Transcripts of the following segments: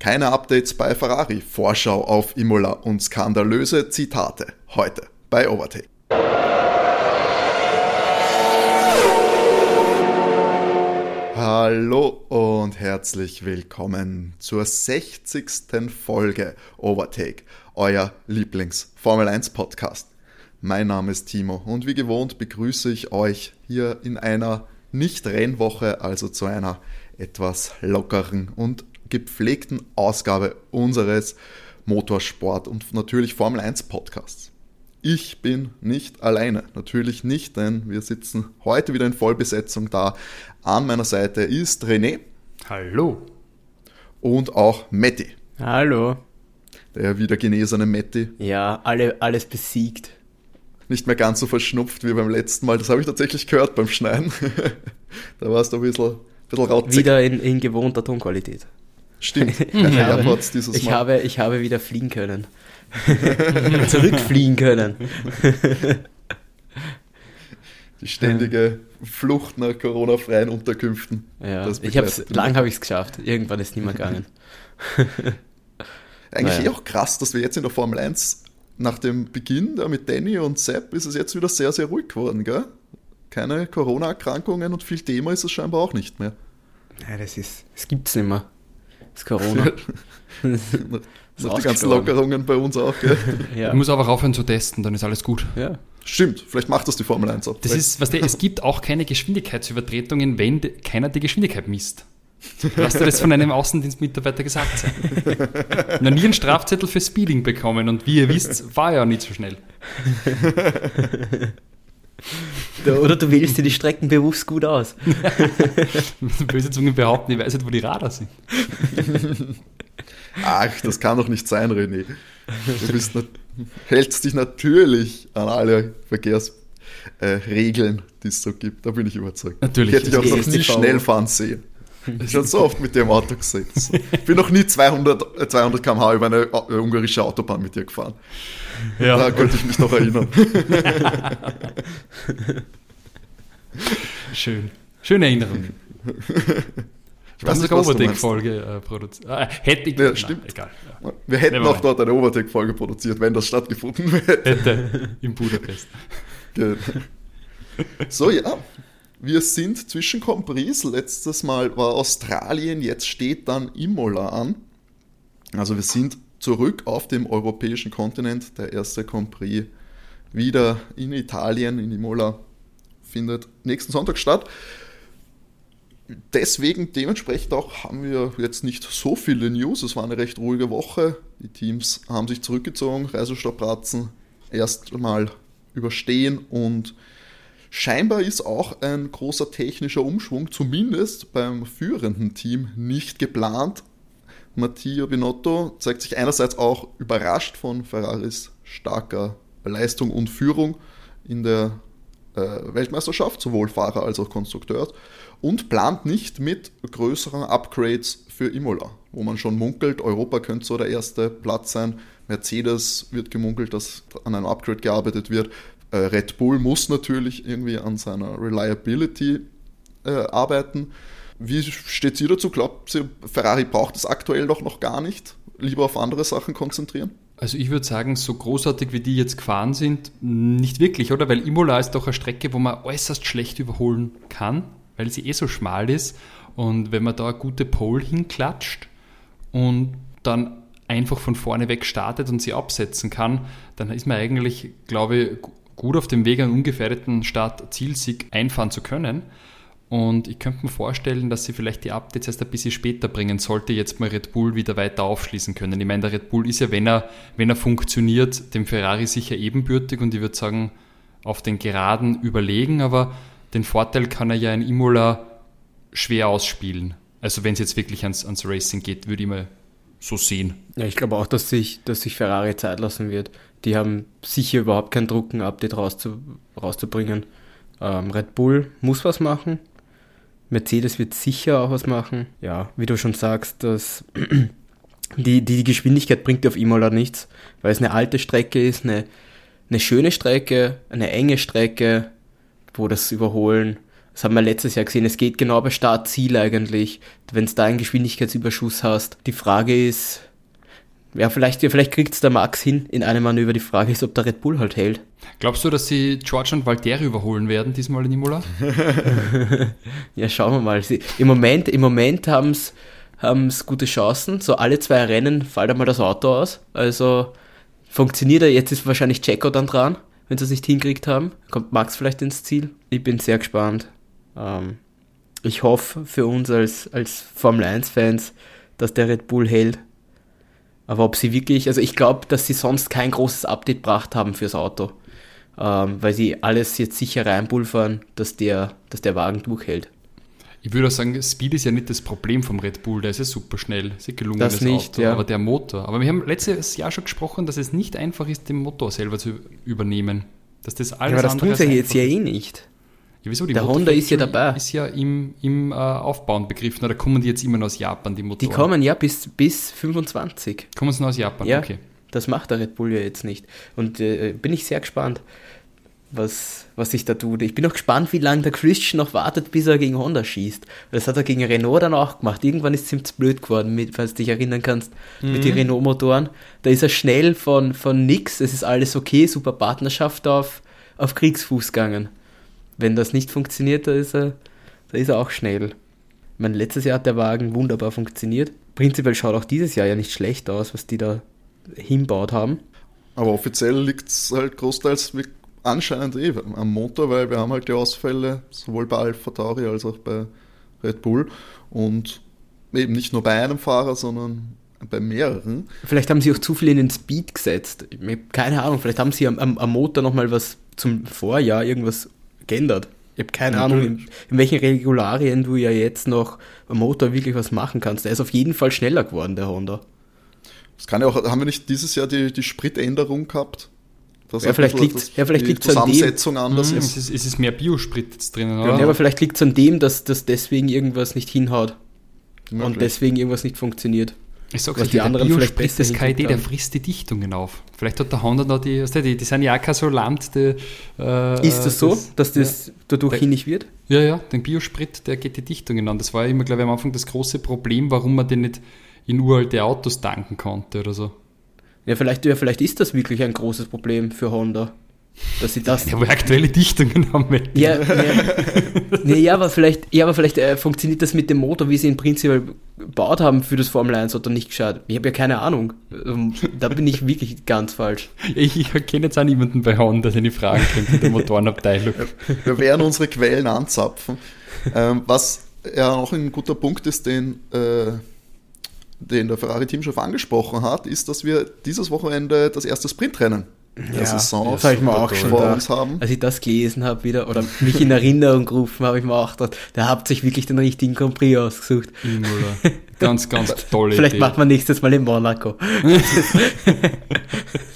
Keine Updates bei Ferrari, Vorschau auf Imola und skandalöse Zitate. Heute bei Overtake. Hallo und herzlich willkommen zur 60. Folge Overtake, euer Lieblings-Formel 1 Podcast. Mein Name ist Timo und wie gewohnt begrüße ich euch hier in einer Nicht-Rennwoche, also zu einer etwas lockeren und gepflegten Ausgabe unseres Motorsport- und natürlich Formel 1 Podcasts. Ich bin nicht alleine, natürlich nicht, denn wir sitzen heute wieder in Vollbesetzung da. An meiner Seite ist René. Hallo. Und auch Matti. Hallo. Der wieder genesene Matti. Ja, alle, alles besiegt. Nicht mehr ganz so verschnupft wie beim letzten Mal. Das habe ich tatsächlich gehört beim Schneiden. da warst du ein bisschen, ein bisschen rauzig. Wieder in, in gewohnter Tonqualität. Stimmt, AirPods dieses ich. Habe, ich habe wieder fliegen können. Zurückfliegen können. Die ständige Flucht nach Corona-freien Unterkünften. Ja, ich hab's, lang habe ich es geschafft. Irgendwann ist es nicht mehr gegangen. Eigentlich naja. eh auch krass, dass wir jetzt in der Formel 1 nach dem Beginn da mit Danny und Sepp ist es jetzt wieder sehr, sehr ruhig geworden, gell? Keine Corona-Erkrankungen und viel Thema ist es scheinbar auch nicht mehr. Ja, das ist, es gibt's nicht mehr. Das Corona. das die ganzen Lockerungen bei uns auch, gell? ja. Du musst einfach aufhören zu testen, dann ist alles gut. Ja. Stimmt, vielleicht macht das die Formel 1 auch. Das ist, was der, es gibt auch keine Geschwindigkeitsübertretungen, wenn keiner die Geschwindigkeit misst. Lass dir das von einem Außendienstmitarbeiter gesagt sein. Noch nie einen Strafzettel für Speeding bekommen und wie ihr wisst, war er ja nicht so schnell. Oder du wählst dir die Strecken bewusst gut aus. Böse Zungen behaupten, ich weiß nicht, wo die Radar sind. Ach, das kann doch nicht sein, René. Du bist hältst dich natürlich an alle Verkehrsregeln, äh, die es so gibt. Da bin ich überzeugt. Natürlich. Ich hätte dich auch noch nie schnell fahren sehen. Ich habe so oft mit dem Auto gesetzt. Ich bin noch nie 200, 200 km/h über eine äh, ungarische Autobahn mit dir gefahren. Ja. Da könnte ich mich noch erinnern. Schön. Schöne Erinnerung. Ich weiß nicht, Overtake-Folge äh, produziert. Ah, hätte ich. Ja, stimmt. egal. Ja. Wir hätten auch dort eine Overtake-Folge produziert, wenn das stattgefunden hätte. Hätte. In Budapest. Genau. So, ja. Wir sind zwischen Compris. Letztes Mal war Australien, jetzt steht dann Imola an. Also wir sind zurück auf dem europäischen Kontinent. Der erste Compris wieder in Italien, in Imola, findet nächsten Sonntag statt deswegen dementsprechend auch haben wir jetzt nicht so viele News. Es war eine recht ruhige Woche. Die Teams haben sich zurückgezogen, Reisestrapazen erstmal überstehen und scheinbar ist auch ein großer technischer Umschwung, zumindest beim führenden Team, nicht geplant. Mattia Binotto zeigt sich einerseits auch überrascht von Ferraris starker Leistung und Führung in der äh, Weltmeisterschaft, sowohl Fahrer als auch Konstrukteurs und plant nicht mit größeren Upgrades für Imola, wo man schon munkelt, Europa könnte so der erste Platz sein. Mercedes wird gemunkelt, dass an einem Upgrade gearbeitet wird. Äh, Red Bull muss natürlich irgendwie an seiner Reliability äh, arbeiten. Wie steht ihr dazu? Glaubt ihr, Ferrari braucht es aktuell doch noch gar nicht? Lieber auf andere Sachen konzentrieren? Also ich würde sagen, so großartig wie die jetzt gefahren sind, nicht wirklich, oder? Weil Imola ist doch eine Strecke, wo man äußerst schlecht überholen kann weil sie eh so schmal ist. Und wenn man da eine gute Pole hinklatscht und dann einfach von vorne weg startet und sie absetzen kann, dann ist man eigentlich, glaube ich, gut auf dem Weg, einen ungefährdeten Start-Zielsieg einfahren zu können. Und ich könnte mir vorstellen, dass sie vielleicht die Updates erst ein bisschen später bringen sollte, jetzt mal Red Bull wieder weiter aufschließen können. Ich meine, der Red Bull ist ja, wenn er, wenn er funktioniert, dem Ferrari sicher ebenbürtig und ich würde sagen, auf den Geraden überlegen, aber den Vorteil kann er ja in Imola schwer ausspielen. Also wenn es jetzt wirklich ans, ans Racing geht, würde ich mal so sehen. Ja, ich glaube auch, dass sich, dass sich Ferrari Zeit lassen wird. Die haben sicher überhaupt keinen Druck, ein Update rauszu, rauszubringen. Ähm, Red Bull muss was machen. Mercedes wird sicher auch was machen. Ja, wie du schon sagst, dass die, die Geschwindigkeit bringt auf Imola nichts, weil es eine alte Strecke ist, eine, eine schöne Strecke, eine enge Strecke, wo das Überholen Das haben wir letztes Jahr gesehen. Es geht genau bei Start-Ziel eigentlich, wenn es da einen Geschwindigkeitsüberschuss hast. Die Frage ist, ja, vielleicht, vielleicht kriegt es der Max hin in einem Manöver. Die Frage ist, ob der Red Bull halt hält. Glaubst du, dass sie George und Valtteri überholen werden, diesmal in Imola? ja, schauen wir mal. Sie, Im Moment, im Moment haben es gute Chancen. So alle zwei Rennen fällt einmal das Auto aus. Also funktioniert er. Jetzt ist wahrscheinlich Checo dann dran, wenn sie es nicht hinkriegt haben. Kommt Max vielleicht ins Ziel. Ich bin sehr gespannt. Ähm, ich hoffe für uns als, als Formel 1-Fans, dass der Red Bull hält. Aber ob sie wirklich, also ich glaube, dass sie sonst kein großes Update gebracht haben fürs Auto. Ähm, weil sie alles jetzt sicher reinpulvern, dass der, dass der Wagen durchhält. Ich würde auch sagen, Speed ist ja nicht das Problem vom Red Bull, der ist ja super schnell, ist ja gelungen, das, das nicht, Auto, ja. aber der Motor. Aber wir haben letztes Jahr schon gesprochen, dass es nicht einfach ist, den Motor selber zu übernehmen. Dass das alles ja, aber das tun sie jetzt ja eh nicht. Ja, wieso? Die der Honda ist ja dabei. Ist ja im, im äh, Aufbauen begriffen, oder kommen die jetzt immer nur aus Japan, die Motoren? Die kommen ja bis, bis 25. Kommen sie nur aus Japan, ja, okay. Das macht der Red Bull ja jetzt nicht. Und äh, bin ich sehr gespannt, was, was sich da tut. Ich bin auch gespannt, wie lange der Christian noch wartet, bis er gegen Honda schießt. Das hat er gegen Renault dann auch gemacht. Irgendwann ist es ihm zu blöd geworden, mit, falls du dich erinnern kannst, mhm. mit den Renault-Motoren. Da ist er schnell von, von nix, es ist alles okay, super Partnerschaft auf, auf Kriegsfuß gegangen wenn das nicht funktioniert, da ist er, da ist er auch schnell. Ich meine, letztes Jahr hat der Wagen wunderbar funktioniert. Prinzipiell schaut auch dieses Jahr ja nicht schlecht aus, was die da hinbaut haben. Aber offiziell liegt es halt großteils anscheinend eh am Motor, weil wir haben halt die Ausfälle sowohl bei Alpha Tauri als auch bei Red Bull und eben nicht nur bei einem Fahrer, sondern bei mehreren. Vielleicht haben sie auch zu viel in den Speed gesetzt. Keine Ahnung, vielleicht haben sie am, am, am Motor nochmal was zum Vorjahr irgendwas geändert. Ich habe keine Ahnung, in, in, welchen Regularien du ja jetzt noch am Motor wirklich was machen kannst. Der ist auf jeden Fall schneller geworden, der Honda. Das kann ja auch, haben wir nicht dieses Jahr die, die Spritänderung gehabt? ja, vielleicht liegt ja, vielleicht liegt Zusammensetzung an dem, anders mhm, ist. Es ist, es ist mehr Biosprit jetzt drinnen, oder? Ja, aber vielleicht liegt es an dem, dass, dass deswegen irgendwas nicht hinhaut. Möglich. Und deswegen irgendwas nicht funktioniert. Ich sag's euch, die anderen vielleicht besser das KID, der frisst die Dichtungen auf. Vielleicht hat der Honda noch die, weißt du, die, die sind ja auch kein so Land. Die, äh, ist das so, das, dass das ja, dadurch der, hinnig wird? Ja, ja, den Biosprit, der geht die Dichtungen an. Das war ja immer, glaube ich, am Anfang das große Problem, warum man den nicht in uralte Autos tanken konnte oder so. Ja, vielleicht, ja, vielleicht ist das wirklich ein großes Problem für Honda. Dass sie das. Ja, aber aktuelle Dichtungen haben wir. Ja, ja. ja, aber vielleicht, ja, aber vielleicht äh, funktioniert das mit dem Motor, wie sie ihn prinzipiell gebaut haben für das Formel 1 oder nicht geschaut. Ich habe ja keine Ahnung. Ähm, da bin ich wirklich ganz falsch. Ich, ich kenne jetzt auch niemanden bei Honda, den ich fragen könnte, der Motorenabteilung. Wir werden unsere Quellen anzapfen. Ähm, was ja noch ein guter Punkt ist, den, äh, den der Ferrari-Teamchef angesprochen hat, ist, dass wir dieses Wochenende das erste Sprintrennen ja, Saison das habe ich mir auch schon vor uns haben. Als ich das gelesen habe wieder oder mich in Erinnerung gerufen habe, ich mir auch gedacht, da habt sich wirklich den richtigen Grand Prix ausgesucht. Imola. Ganz, ganz tolle Vielleicht Idee. macht man nächstes Mal in Monaco.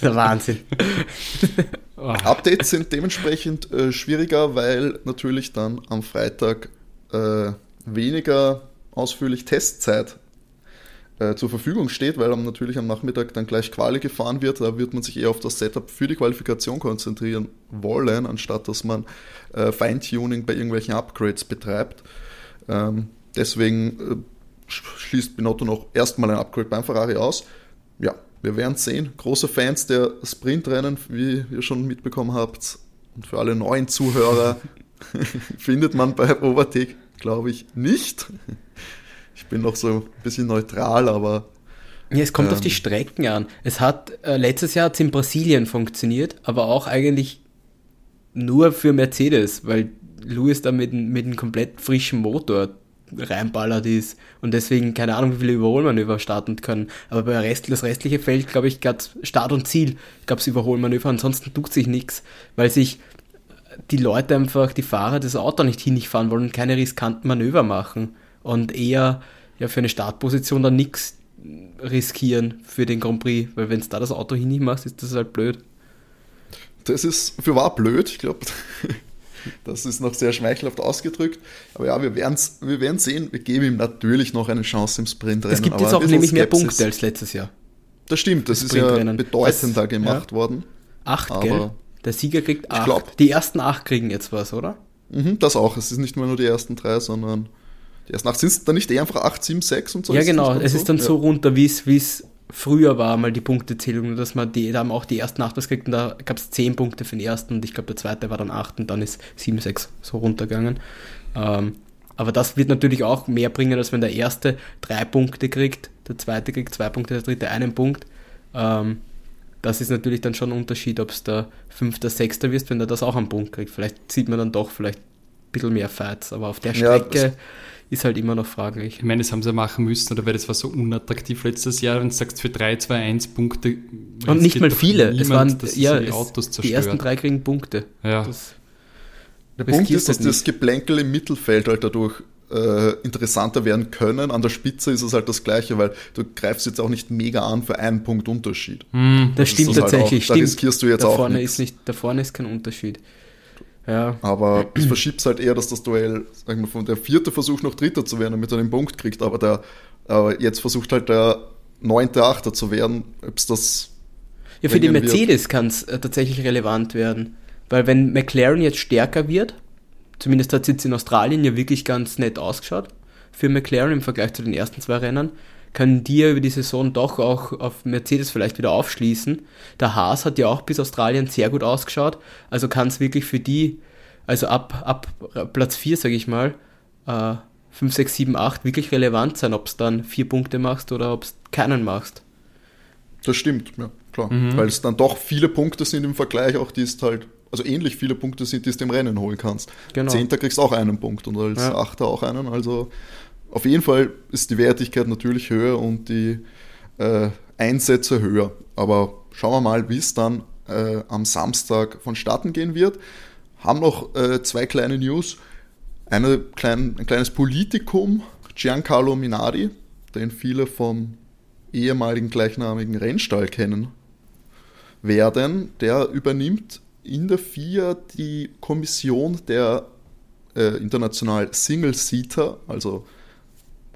der Wahnsinn. Updates sind dementsprechend äh, schwieriger, weil natürlich dann am Freitag äh, weniger ausführlich Testzeit äh, zur Verfügung steht, weil am, natürlich am Nachmittag dann gleich Quali gefahren wird. Da wird man sich eher auf das Setup für die Qualifikation konzentrieren wollen, anstatt dass man äh, Feintuning bei irgendwelchen Upgrades betreibt. Ähm, deswegen äh, schließt Binotto noch erstmal ein Upgrade beim Ferrari aus. Ja, wir werden sehen. Große Fans der Sprintrennen, wie ihr schon mitbekommen habt. Und für alle neuen Zuhörer findet man bei Overtake, glaube ich, nicht. Ich bin noch so ein bisschen neutral, aber. Ja, es kommt ähm, auf die ähm, Strecken an. Es hat, äh, letztes Jahr hat es in Brasilien funktioniert, aber auch eigentlich nur für Mercedes, weil Lewis da mit, mit einem komplett frischen Motor reinballert ist und deswegen keine Ahnung, wie viele Überholmanöver starten können. Aber bei Rest, das restliche Feld, glaube ich, gab Start und Ziel, gab es Überholmanöver, ansonsten tut sich nichts, weil sich die Leute einfach, die Fahrer das Auto nicht hinfahren wollen und keine riskanten Manöver machen und eher ja, für eine Startposition dann nichts riskieren für den Grand Prix, weil wenn es da das Auto hin machst, ist das halt blöd. Das ist für wahr blöd, ich glaube, das ist noch sehr schmeichelhaft ausgedrückt. Aber ja, wir werden wir werden sehen. Wir geben ihm natürlich noch eine Chance im Sprintrennen. Es gibt jetzt auch nämlich mehr Punkte als letztes Jahr. Das stimmt, das, das ist ja bedeutender das, gemacht ja. worden. Acht, aber gell? Der Sieger kriegt acht. Glaub, Die ersten acht kriegen jetzt was, oder? Mhm, das auch. Es ist nicht mehr nur die ersten drei, sondern die ersten acht. Sind es dann nicht eher einfach 8, 7, 6 und so? ja, genau. Es so? ist dann ja. so runter, wie es früher war, mal die Punktezählung, dass man die, da haben auch die ersten acht was gekriegt und da gab es zehn Punkte für den ersten und ich glaube der zweite war dann acht und dann ist sieben, sechs so runtergegangen. Ähm, aber das wird natürlich auch mehr bringen, als wenn der erste drei Punkte kriegt, der zweite kriegt zwei Punkte, der dritte einen Punkt. Ähm, das ist natürlich dann schon ein Unterschied, ob es der fünfter, sechster wirst, wenn er das auch einen Punkt kriegt. Vielleicht sieht man dann doch vielleicht ein bisschen mehr Fights, aber auf der Ja, Strecke ist halt immer noch fraglich. Ich meine, das haben sie machen müssen, oder weil das war so unattraktiv letztes Jahr, wenn du sagst, für 3, 2, 1 Punkte. Und nicht mal viele. es niemand, waren dass ja, die es, Autos die zerstört. ersten drei kriegen Punkte. Ja. Das, Der Punkt ist, dass halt das Geplänkel im Mittelfeld halt dadurch äh, interessanter werden können. An der Spitze ist es halt das Gleiche, weil du greifst jetzt auch nicht mega an für einen Punkt Unterschied. Hm, das stimmt ist halt tatsächlich. auch- da stimmt. riskierst du jetzt da auch vorne nix. ist nicht, Da vorne ist kein Unterschied. Ja, Aber es verschiebt halt eher, dass das Duell, sag ich mal, von der vierte Versuch noch Dritter zu werden, damit er den Punkt kriegt. Aber der, äh, jetzt versucht halt der neunte Achter zu werden. Ob's das ja für wird. Mercedes kann es äh, tatsächlich relevant werden. Weil wenn McLaren jetzt stärker wird, zumindest hat es jetzt in Australien ja wirklich ganz nett ausgeschaut, für McLaren im Vergleich zu den ersten zwei Rennen, können die ja über die Saison doch auch auf Mercedes vielleicht wieder aufschließen. Der Haas hat ja auch bis Australien sehr gut ausgeschaut, also kann es wirklich für die, also ab, ab Platz 4, sage ich mal, äh, 5, 6, 7, 8 wirklich relevant sein, ob es dann vier Punkte machst oder ob es keinen machst. Das stimmt, ja, klar. Mhm. Weil es dann doch viele Punkte sind im Vergleich, auch die es halt, also ähnlich viele Punkte sind, die es dem Rennen holen kannst. Genau. Zehnter kriegst auch einen Punkt und als Ja. Achter auch einen. Also auf jeden Fall ist die Wertigkeit natürlich höher und die äh, Einsätze höher. Aber schauen wir mal, wie es dann äh, am Samstag vonstatten gehen wird. Haben noch äh, zwei kleine News. Eine klein, ein kleines Politikum, Giancarlo Minardi, den viele vom ehemaligen gleichnamigen Rennstall kennen werden. Der übernimmt in der FIA die Kommission der äh, international Single-Seater, also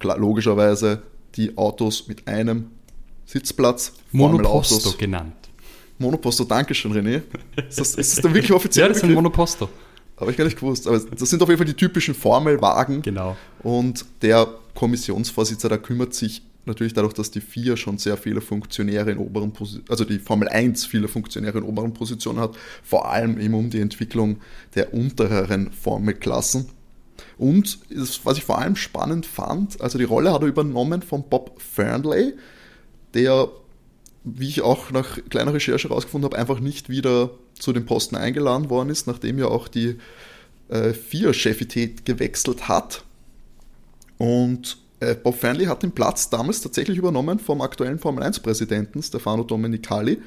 logischerweise die Autos mit einem Sitzplatz. Monoposto genannt. Monoposto, Dankeschön, René. Ist das, ist das der wirklich offiziell? Ja, das sind Monoposto. Habe ich gar nicht gewusst. Aber das sind auf jeden Fall die typischen Formelwagen. Genau. Und der Kommissionsvorsitzende, der kümmert sich natürlich dadurch, dass die FIA schon sehr viele Funktionäre in oberen Positionen, also die Formel 1 viele Funktionäre in oberen Positionen hat, vor allem eben um die Entwicklung der untereren Formelklassen. Und das, was ich vor allem spannend fand, also die Rolle hat er übernommen von Bob Fernley, der, wie ich auch nach kleiner Recherche herausgefunden habe, einfach nicht wieder zu dem Posten eingeladen worden ist, nachdem ja auch die äh, FIA-Chefität gewechselt hat. Und äh, Bob Fernley hat den Platz damals tatsächlich übernommen vom aktuellen Formel 1-Präsidenten Stefano Domenicali.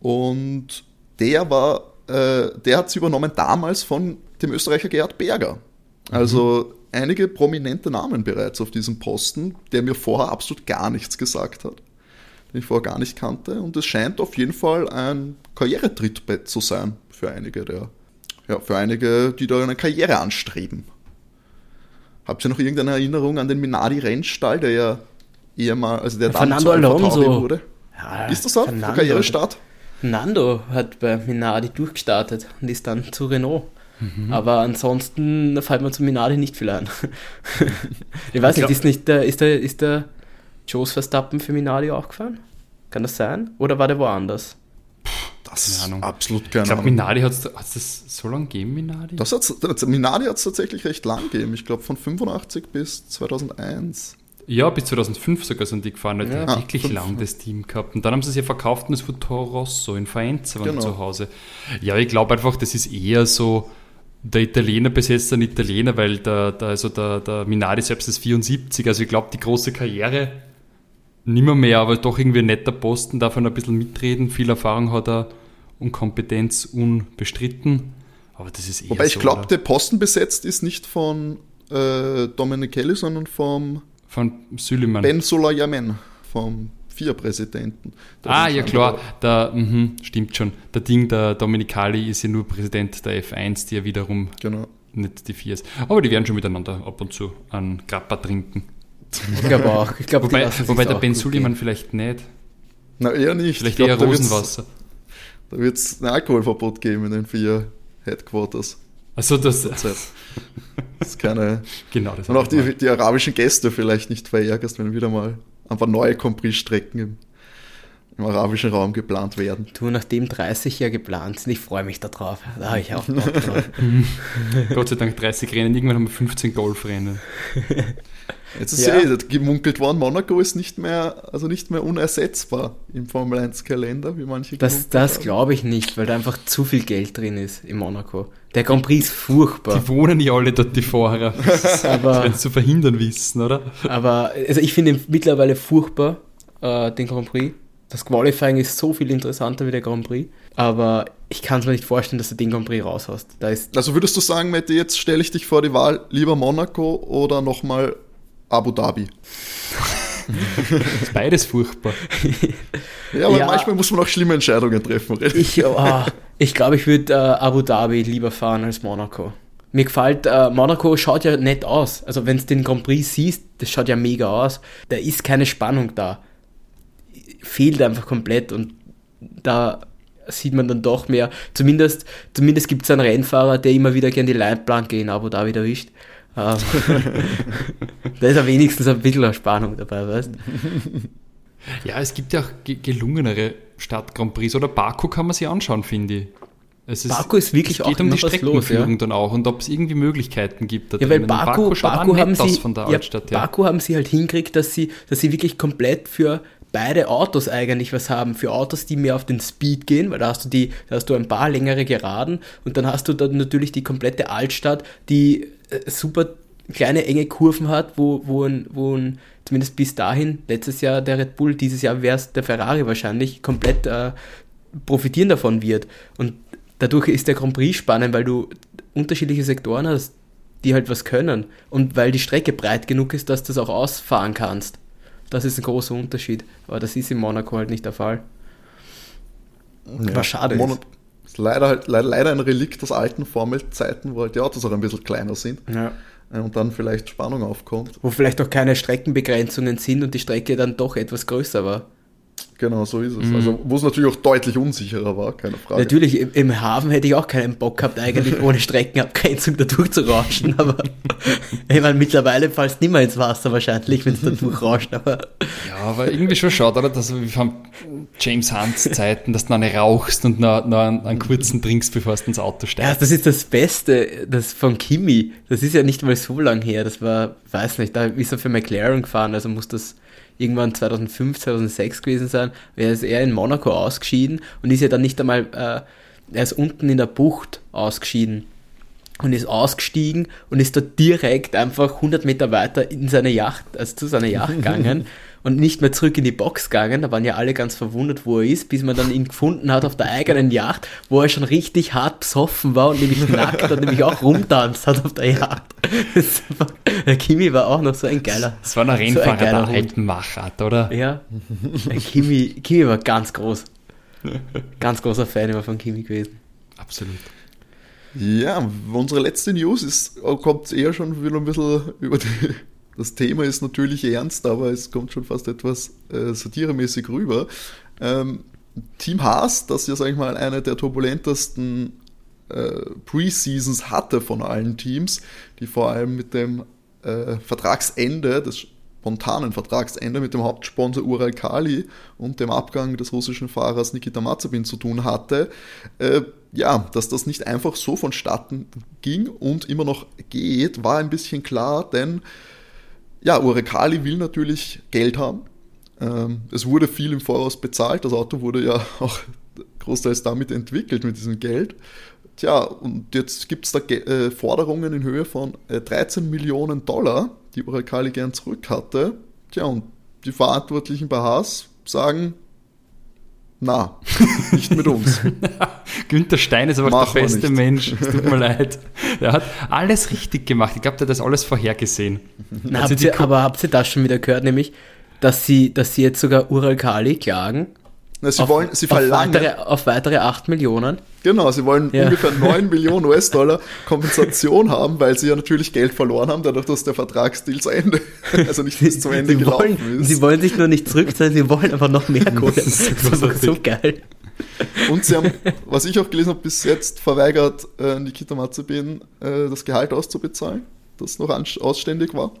Und der war, äh, der hat sie übernommen damals von dem Österreicher Gerhard Berger. Also einige prominente Namen bereits auf diesem Posten, der mir vorher absolut gar nichts gesagt hat, den ich vorher gar nicht kannte. Und es scheint auf jeden Fall ein Karrieretrittbrett zu sein für einige der, ja, für einige, die da eine Karriere anstreben. Habt ihr noch irgendeine Erinnerung an den Minardi-Rennstall, der ja eher mal, also der dann Fernando Alonso. Wurde? Ja, Ist das so? Fernando. Karrierestart? Nando hat bei Minardi durchgestartet und ist dann zu Renault. Mhm. Aber ansonsten fällt mir zu Minardi nicht viel ein. ich weiß Ich nicht, ist, nicht der, ist, der, ist der Jos Verstappen für Minardi auch gefahren? Kann das sein? Oder war der woanders? Das Keine ist Ahnung. absolut Ich keine glaube, Ahnung. Minardi hat es so lange gegeben, Minardi? Das hat's, Minardi hat es tatsächlich recht lang gegeben. Ich glaube von 85 bis 2001. Ja, bis 2005 sogar sind die gefahren. Die Ja. haben wirklich Ah, fünf. lang das Team gehabt. Und dann haben sie es ja verkauft und es wurde Toro Rosso in Faenza waren Genau. zu Hause. Ja, ich glaube einfach, das ist eher so, der Italiener besetzt einen Italiener, weil der, der, also der, der Minardi selbst ist 74. Also ich glaube, die große Karriere nimmer mehr, aber doch irgendwie ein netter Posten, darf er ein bisschen mitreden. Viel Erfahrung hat er und Kompetenz unbestritten. Aber das ist eher Wobei ich so, glaube, der Posten besetzt ist nicht von äh, Domenichelli, sondern vom von Süleyman. Ben Solayamen, vom FIA-Präsidenten. Der Ah, ja klar, der, mhm, stimmt schon. Der Ding, der Dominicali ist ja nur Präsident der F1, die ja wiederum Genau. nicht die FIA ist. Aber die werden schon miteinander ab und zu einen Grappa trinken. Ich glaube auch. Ich glaube, die Wobei, wobei der Ben Suleiman gehen. vielleicht nicht. Na, eher nicht. Vielleicht Ich glaub, eher da wird's- Rosenwasser. Da wird es ein Alkoholverbot geben in den FIA-Headquarters. Also das. Das ist keine. genau, das Und auch die, die arabischen Gäste vielleicht nicht verärgerst, wenn wieder mal ein paar neue Compris-Strecken im, im arabischen Raum geplant werden. Du, nachdem 30 ja geplant sind, ich freue mich da drauf. Da habe ich auch Bock drauf. Gott sei Dank 30 Rennen, irgendwann haben wir 15 Golfrennen. Jetzt ist Ja. eh gemunkelt worden, Monaco ist nicht mehr, also nicht mehr unersetzbar im Formel 1 Kalender, wie manche Das, das glaube ich nicht, weil da einfach zu viel Geld drin ist in Monaco. Der Grand Prix ist furchtbar. Die wohnen ja alle dort, die Fahrer. Das Aber, werden sie zu verhindern wissen, oder? aber also ich finde mittlerweile furchtbar, äh, den Grand Prix. Das Qualifying ist so viel interessanter wie der Grand Prix. Aber ich kann es mir nicht vorstellen, dass du den Grand Prix raushaust. Da ist Also würdest du sagen, Mette, jetzt stelle ich dich vor die Wahl, lieber Monaco oder nochmal Abu Dhabi? ist beides furchtbar. Ja, aber Ja. manchmal muss man auch schlimme Entscheidungen treffen. Ich, oh, ich glaube, ich würde äh, Abu Dhabi lieber fahren als Monaco. Mir gefällt, äh, Monaco schaut ja nett aus. Also wenn du den Grand Prix siehst, das schaut ja mega aus. Da ist keine Spannung da. Fehlt einfach komplett und da sieht man dann doch mehr. Zumindest, zumindest gibt es einen Rennfahrer, der immer wieder gern die Leitplanke in Abu Dhabi erwischt. Ähm, da ist ja wenigstens ein bisschen Spannung dabei, weißt du? Ja, es gibt ja auch ge gelungenere Stadt-Grand Prix. Oder Baku kann man sich anschauen, finde ich. Es ist, Baku ist wirklich es geht auch um die Streckenführung ja. dann auch und ob es irgendwie Möglichkeiten gibt. da Ja, weil. Baku, Baku, nett haben sie, von der ja, Altstadt. Ja, Baku haben sie halt hingekriegt, dass sie, dass sie wirklich komplett für beide Autos eigentlich was haben. Für Autos, die mehr auf den Speed gehen, weil da hast du die, da hast du ein paar längere Geraden und dann hast du dann natürlich die komplette Altstadt, die super kleine enge Kurven hat, wo, wo, ein, wo ein, zumindest bis dahin, letztes Jahr der Red Bull, dieses Jahr wäre es der Ferrari wahrscheinlich, komplett äh, profitieren davon wird. Und dadurch ist der Grand Prix spannend, weil du unterschiedliche Sektoren hast, die halt was können. Und weil die Strecke breit genug ist, dass du das auch ausfahren kannst. Das ist ein großer Unterschied. Aber das ist in Monaco halt nicht der Fall. Was schade Mon- ist. Leider, halt, leider, leider ein Relikt aus alten Formelzeiten, wo halt die Autos auch ein bisschen kleiner sind Ja. äh, und dann vielleicht Spannung aufkommt. Wo vielleicht auch keine Streckenbegrenzungen sind und die Strecke dann doch etwas größer war. Genau, so ist es. Also, wo es natürlich auch deutlich unsicherer war, keine Frage. Natürlich, im, im Hafen hätte ich auch keinen Bock gehabt, eigentlich ohne Streckenabgrenzung da durchzurauschen, aber ich meine, mittlerweile fallst du nicht mehr ins Wasser wahrscheinlich, wenn es da durchrauscht, aber ja, aber irgendwie schon schaut, oder? Dass wir von James Hunts Zeiten, dass du noch eine rauchst und noch, noch einen, einen kurzen trinkst, bevor du ins Auto Ja, steigst. das ist das Beste, das von Kimi. Das ist ja nicht mal so lang her. Das war, weiß nicht, da ist er für McLaren gefahren, also muss das irgendwann 2005, 2006 gewesen sein. Er ist eher in Monaco ausgeschieden und ist ja dann nicht einmal, äh, er ist unten in der Bucht ausgeschieden und ist ausgestiegen und ist da direkt einfach 100 Meter weiter in seine Yacht, also zu seiner Yacht gegangen und nicht mehr zurück in die Box gegangen. Da waren ja alle ganz verwundert, wo er ist, bis man dann ihn gefunden hat auf der eigenen Yacht, wo er schon richtig hart besoffen war und nämlich nackt und nämlich auch rumtanzt hat auf der Yacht. Der Kimi war auch noch so ein geiler. Das war ein so ein Rennfahrer der alten Machart, oder? Ja, der Kimi, Kimi war ganz groß. Ganz großer Fan immer von Kimi gewesen. Absolut. Ja, unsere letzte News ist, kommt eher schon wieder ein bisschen über die. Das Thema ist natürlich ernst, aber es kommt schon fast etwas äh, satiremäßig rüber. Ähm, Team Haas, das ja, sag ich mal, eine der turbulentesten äh, Preseasons hatte von allen Teams, die vor allem mit dem äh, Vertragsende, des spontanen Vertragsende mit dem Hauptsponsor Ural Kali und dem Abgang des russischen Fahrers Nikita Mazepin zu tun hatte, äh, ja, dass das nicht einfach so vonstatten ging und immer noch geht, war ein bisschen klar, denn ja, Ural Kali will natürlich Geld haben. Ähm, es wurde viel im Voraus bezahlt, das Auto wurde ja auch großteils damit entwickelt mit diesem Geld. Tja, und jetzt gibt es da äh, Forderungen in Höhe von äh, 13 Millionen Dollar, die Urakali gern zurück hatte. Tja, und die Verantwortlichen bei Haas sagen, na, nicht mit uns. Günther Stein ist aber der beste. Mensch. Es tut mir leid. Er hat alles richtig gemacht. Ich glaube, der hat das alles vorhergesehen. Na, Also habt ihr, aber habt ihr das schon wieder gehört, nämlich, dass sie, dass sie jetzt sogar Ural Kali klagen? Na, sie auf, wollen, sie auf, verlangen, weitere, auf weitere 8 Millionen. genau, sie wollen Ja. ungefähr 9 Millionen US-Dollar Kompensation haben, weil sie ja natürlich Geld verloren haben, dadurch, dass der Vertragsdeal zu Ende, also nicht bis zum Ende sie, gelaufen wollen, ist. sie wollen sich nur nicht zurückzahlen, sie wollen einfach noch mehr Kohle. Das ist einfach so geil. Und sie haben, was ich auch gelesen habe, bis jetzt verweigert äh, Nikita Mazepin äh, das Gehalt auszubezahlen, das noch ausständig war.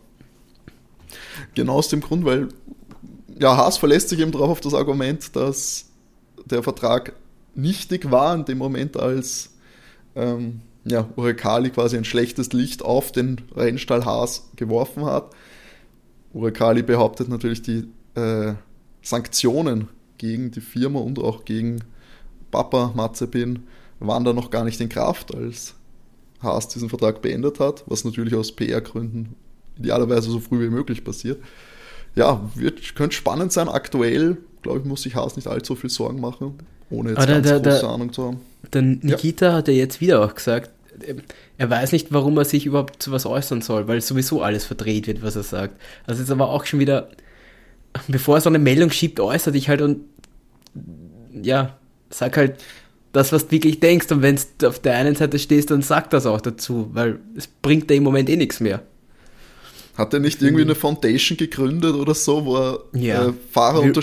Genau aus dem Grund, weil ja, Haas verlässt sich eben darauf auf das Argument, dass der Vertrag nichtig war in dem Moment, als ähm, ja, Urekali quasi ein schlechtes Licht auf den Rennstall Haas geworfen hat. Urekali behauptet natürlich, die äh, Sanktionen gegen die Firma und auch gegen Papa Mazepin waren da noch gar nicht in Kraft, als Haas diesen Vertrag beendet hat, was natürlich aus PR-Gründen idealerweise so früh wie möglich passiert. Ja, wird, könnte spannend sein. Aktuell, glaube ich, muss sich Haas nicht allzu viel Sorgen machen, ohne jetzt Aber ganz der- große der- Ahnung zu haben. Der Nikita hat ja jetzt wieder auch gesagt, er weiß nicht, warum er sich überhaupt zu was äußern soll, weil sowieso alles verdreht wird, was er sagt. Also ist aber auch schon wieder, bevor er so eine Meldung schiebt, äußert dich halt und ja, sag halt das, was du wirklich denkst und wenn du auf der einen Seite stehst, dann sag das auch dazu, weil es bringt dir im Moment eh nichts mehr. Hat er nicht irgendwie eine Foundation gegründet oder so, wo er Ja. äh, Fahrer oder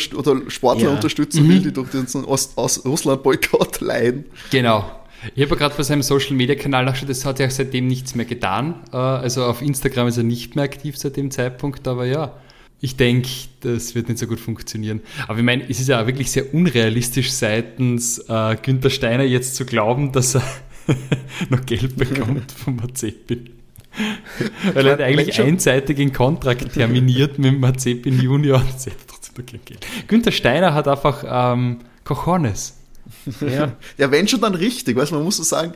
Sportler Ja. unterstützen will, die durch den Ost aus Russland-Boykott leiden? Genau. Ich habe ja gerade bei seinem Social Media Kanal nachgeschaut, das hat ja seitdem nichts mehr getan. Äh, Also auf Instagram ist er nicht mehr aktiv seit dem Zeitpunkt, aber ja, ich denke, das wird nicht so gut funktionieren. Aber ich meine, es ist ja auch wirklich sehr unrealistisch seitens äh, Günther Steiner jetzt zu glauben, dass er noch Geld bekommt vom Mazepin. Weil er hat eigentlich einseitig den Kontrakt terminiert mit dem Mazepin Junior hat er trotzdem kein Geld. Günther Steiner hat einfach ähm, Cojones. Ja. Ja, wenn schon dann richtig, weißt du, man muss so sagen,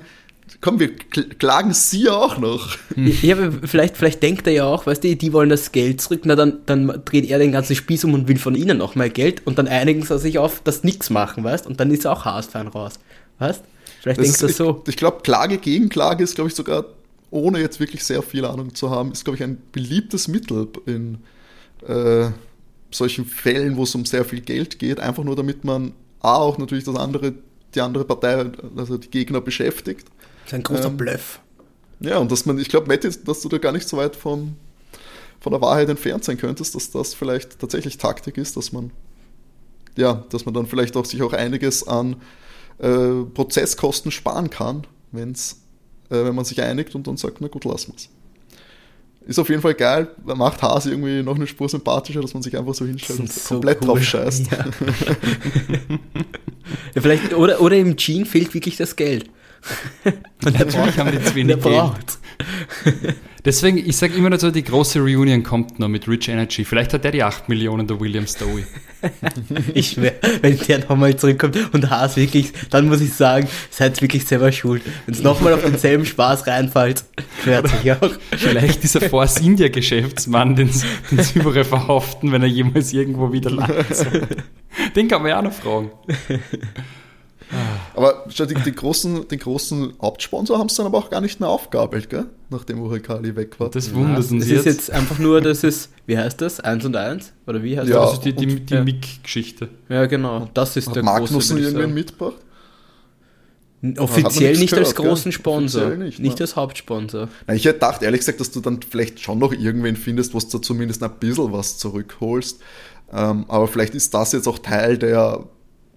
komm, wir kl- klagen sie auch noch. Ja, aber vielleicht, vielleicht denkt er ja auch, weißt du, die wollen das Geld zurück, na dann, dann dreht er den ganzen Spieß um und will von ihnen noch mehr Geld und dann einigen sie sich auf, dass nichts machen, weißt und dann ist auch Haas-Fan raus, weißt Vielleicht denkst du so. Ich, ich glaube, Klage gegen Klage ist, glaube ich, sogar, ohne jetzt wirklich sehr viel Ahnung zu haben, ist, glaube ich, ein beliebtes Mittel in äh, solchen Fällen, wo es um sehr viel Geld geht, einfach nur damit man A, auch natürlich das andere, die andere Partei, also die Gegner beschäftigt. Das ist ein großer Ähm, Bluff. Ja, und dass man, ich glaube, Matti, dass du da gar nicht so weit von, von der Wahrheit entfernt sein könntest, dass das vielleicht tatsächlich Taktik ist, dass man, ja, dass man dann vielleicht auch sich auch einiges an äh, Prozesskosten sparen kann, wenn's, äh, wenn man sich einigt und dann sagt, na gut, lassen wir's. Ist auf jeden Fall geil, macht Haas irgendwie noch eine Spur sympathischer, dass man sich einfach so hinstellt und so komplett cool. drauf scheißt. Ja. ja, vielleicht, oder, oder im Gene fehlt wirklich das Geld. Und Natürlich haben die zu wenig Geld. Deswegen, ich sage immer so, die große Reunion kommt noch mit Rich Energy. Vielleicht hat der die 8 Millionen, der William Stowe. Ich schwör, wenn der nochmal zurückkommt und Haas wirklich, dann muss ich sagen, seid wirklich selber schuld. Wenn es nochmal auf denselben Spaß reinfällt, schwört sich auch. Vielleicht dieser Force India Geschäftsmann, den sie überall verhaften, wenn er jemals irgendwo wieder landet. Den kann man ja auch noch fragen. Aber die, die großen, den großen Hauptsponsor haben es dann aber auch gar nicht mehr aufgeabelt, gell? Nachdem Urekali weg war. Das wundert Es uns ist jetzt. jetzt einfach nur, dass es, wie heißt das? Eins und eins? Oder wie heißt Ja. das das? ist die, die, die Ja. Mick-Geschichte. Ja, genau. Das ist Hat der große, Magnussen ich irgendwen mitgebracht? Offiziell nicht als gehört, gell? großen Sponsor. Offiziell Nicht, nicht, ne? als Hauptsponsor. Na, ich hätte gedacht, ehrlich gesagt, dass du dann vielleicht schon noch irgendwen findest, wo du zumindest ein bisschen was zurückholst. Ähm, aber vielleicht ist das jetzt auch Teil der,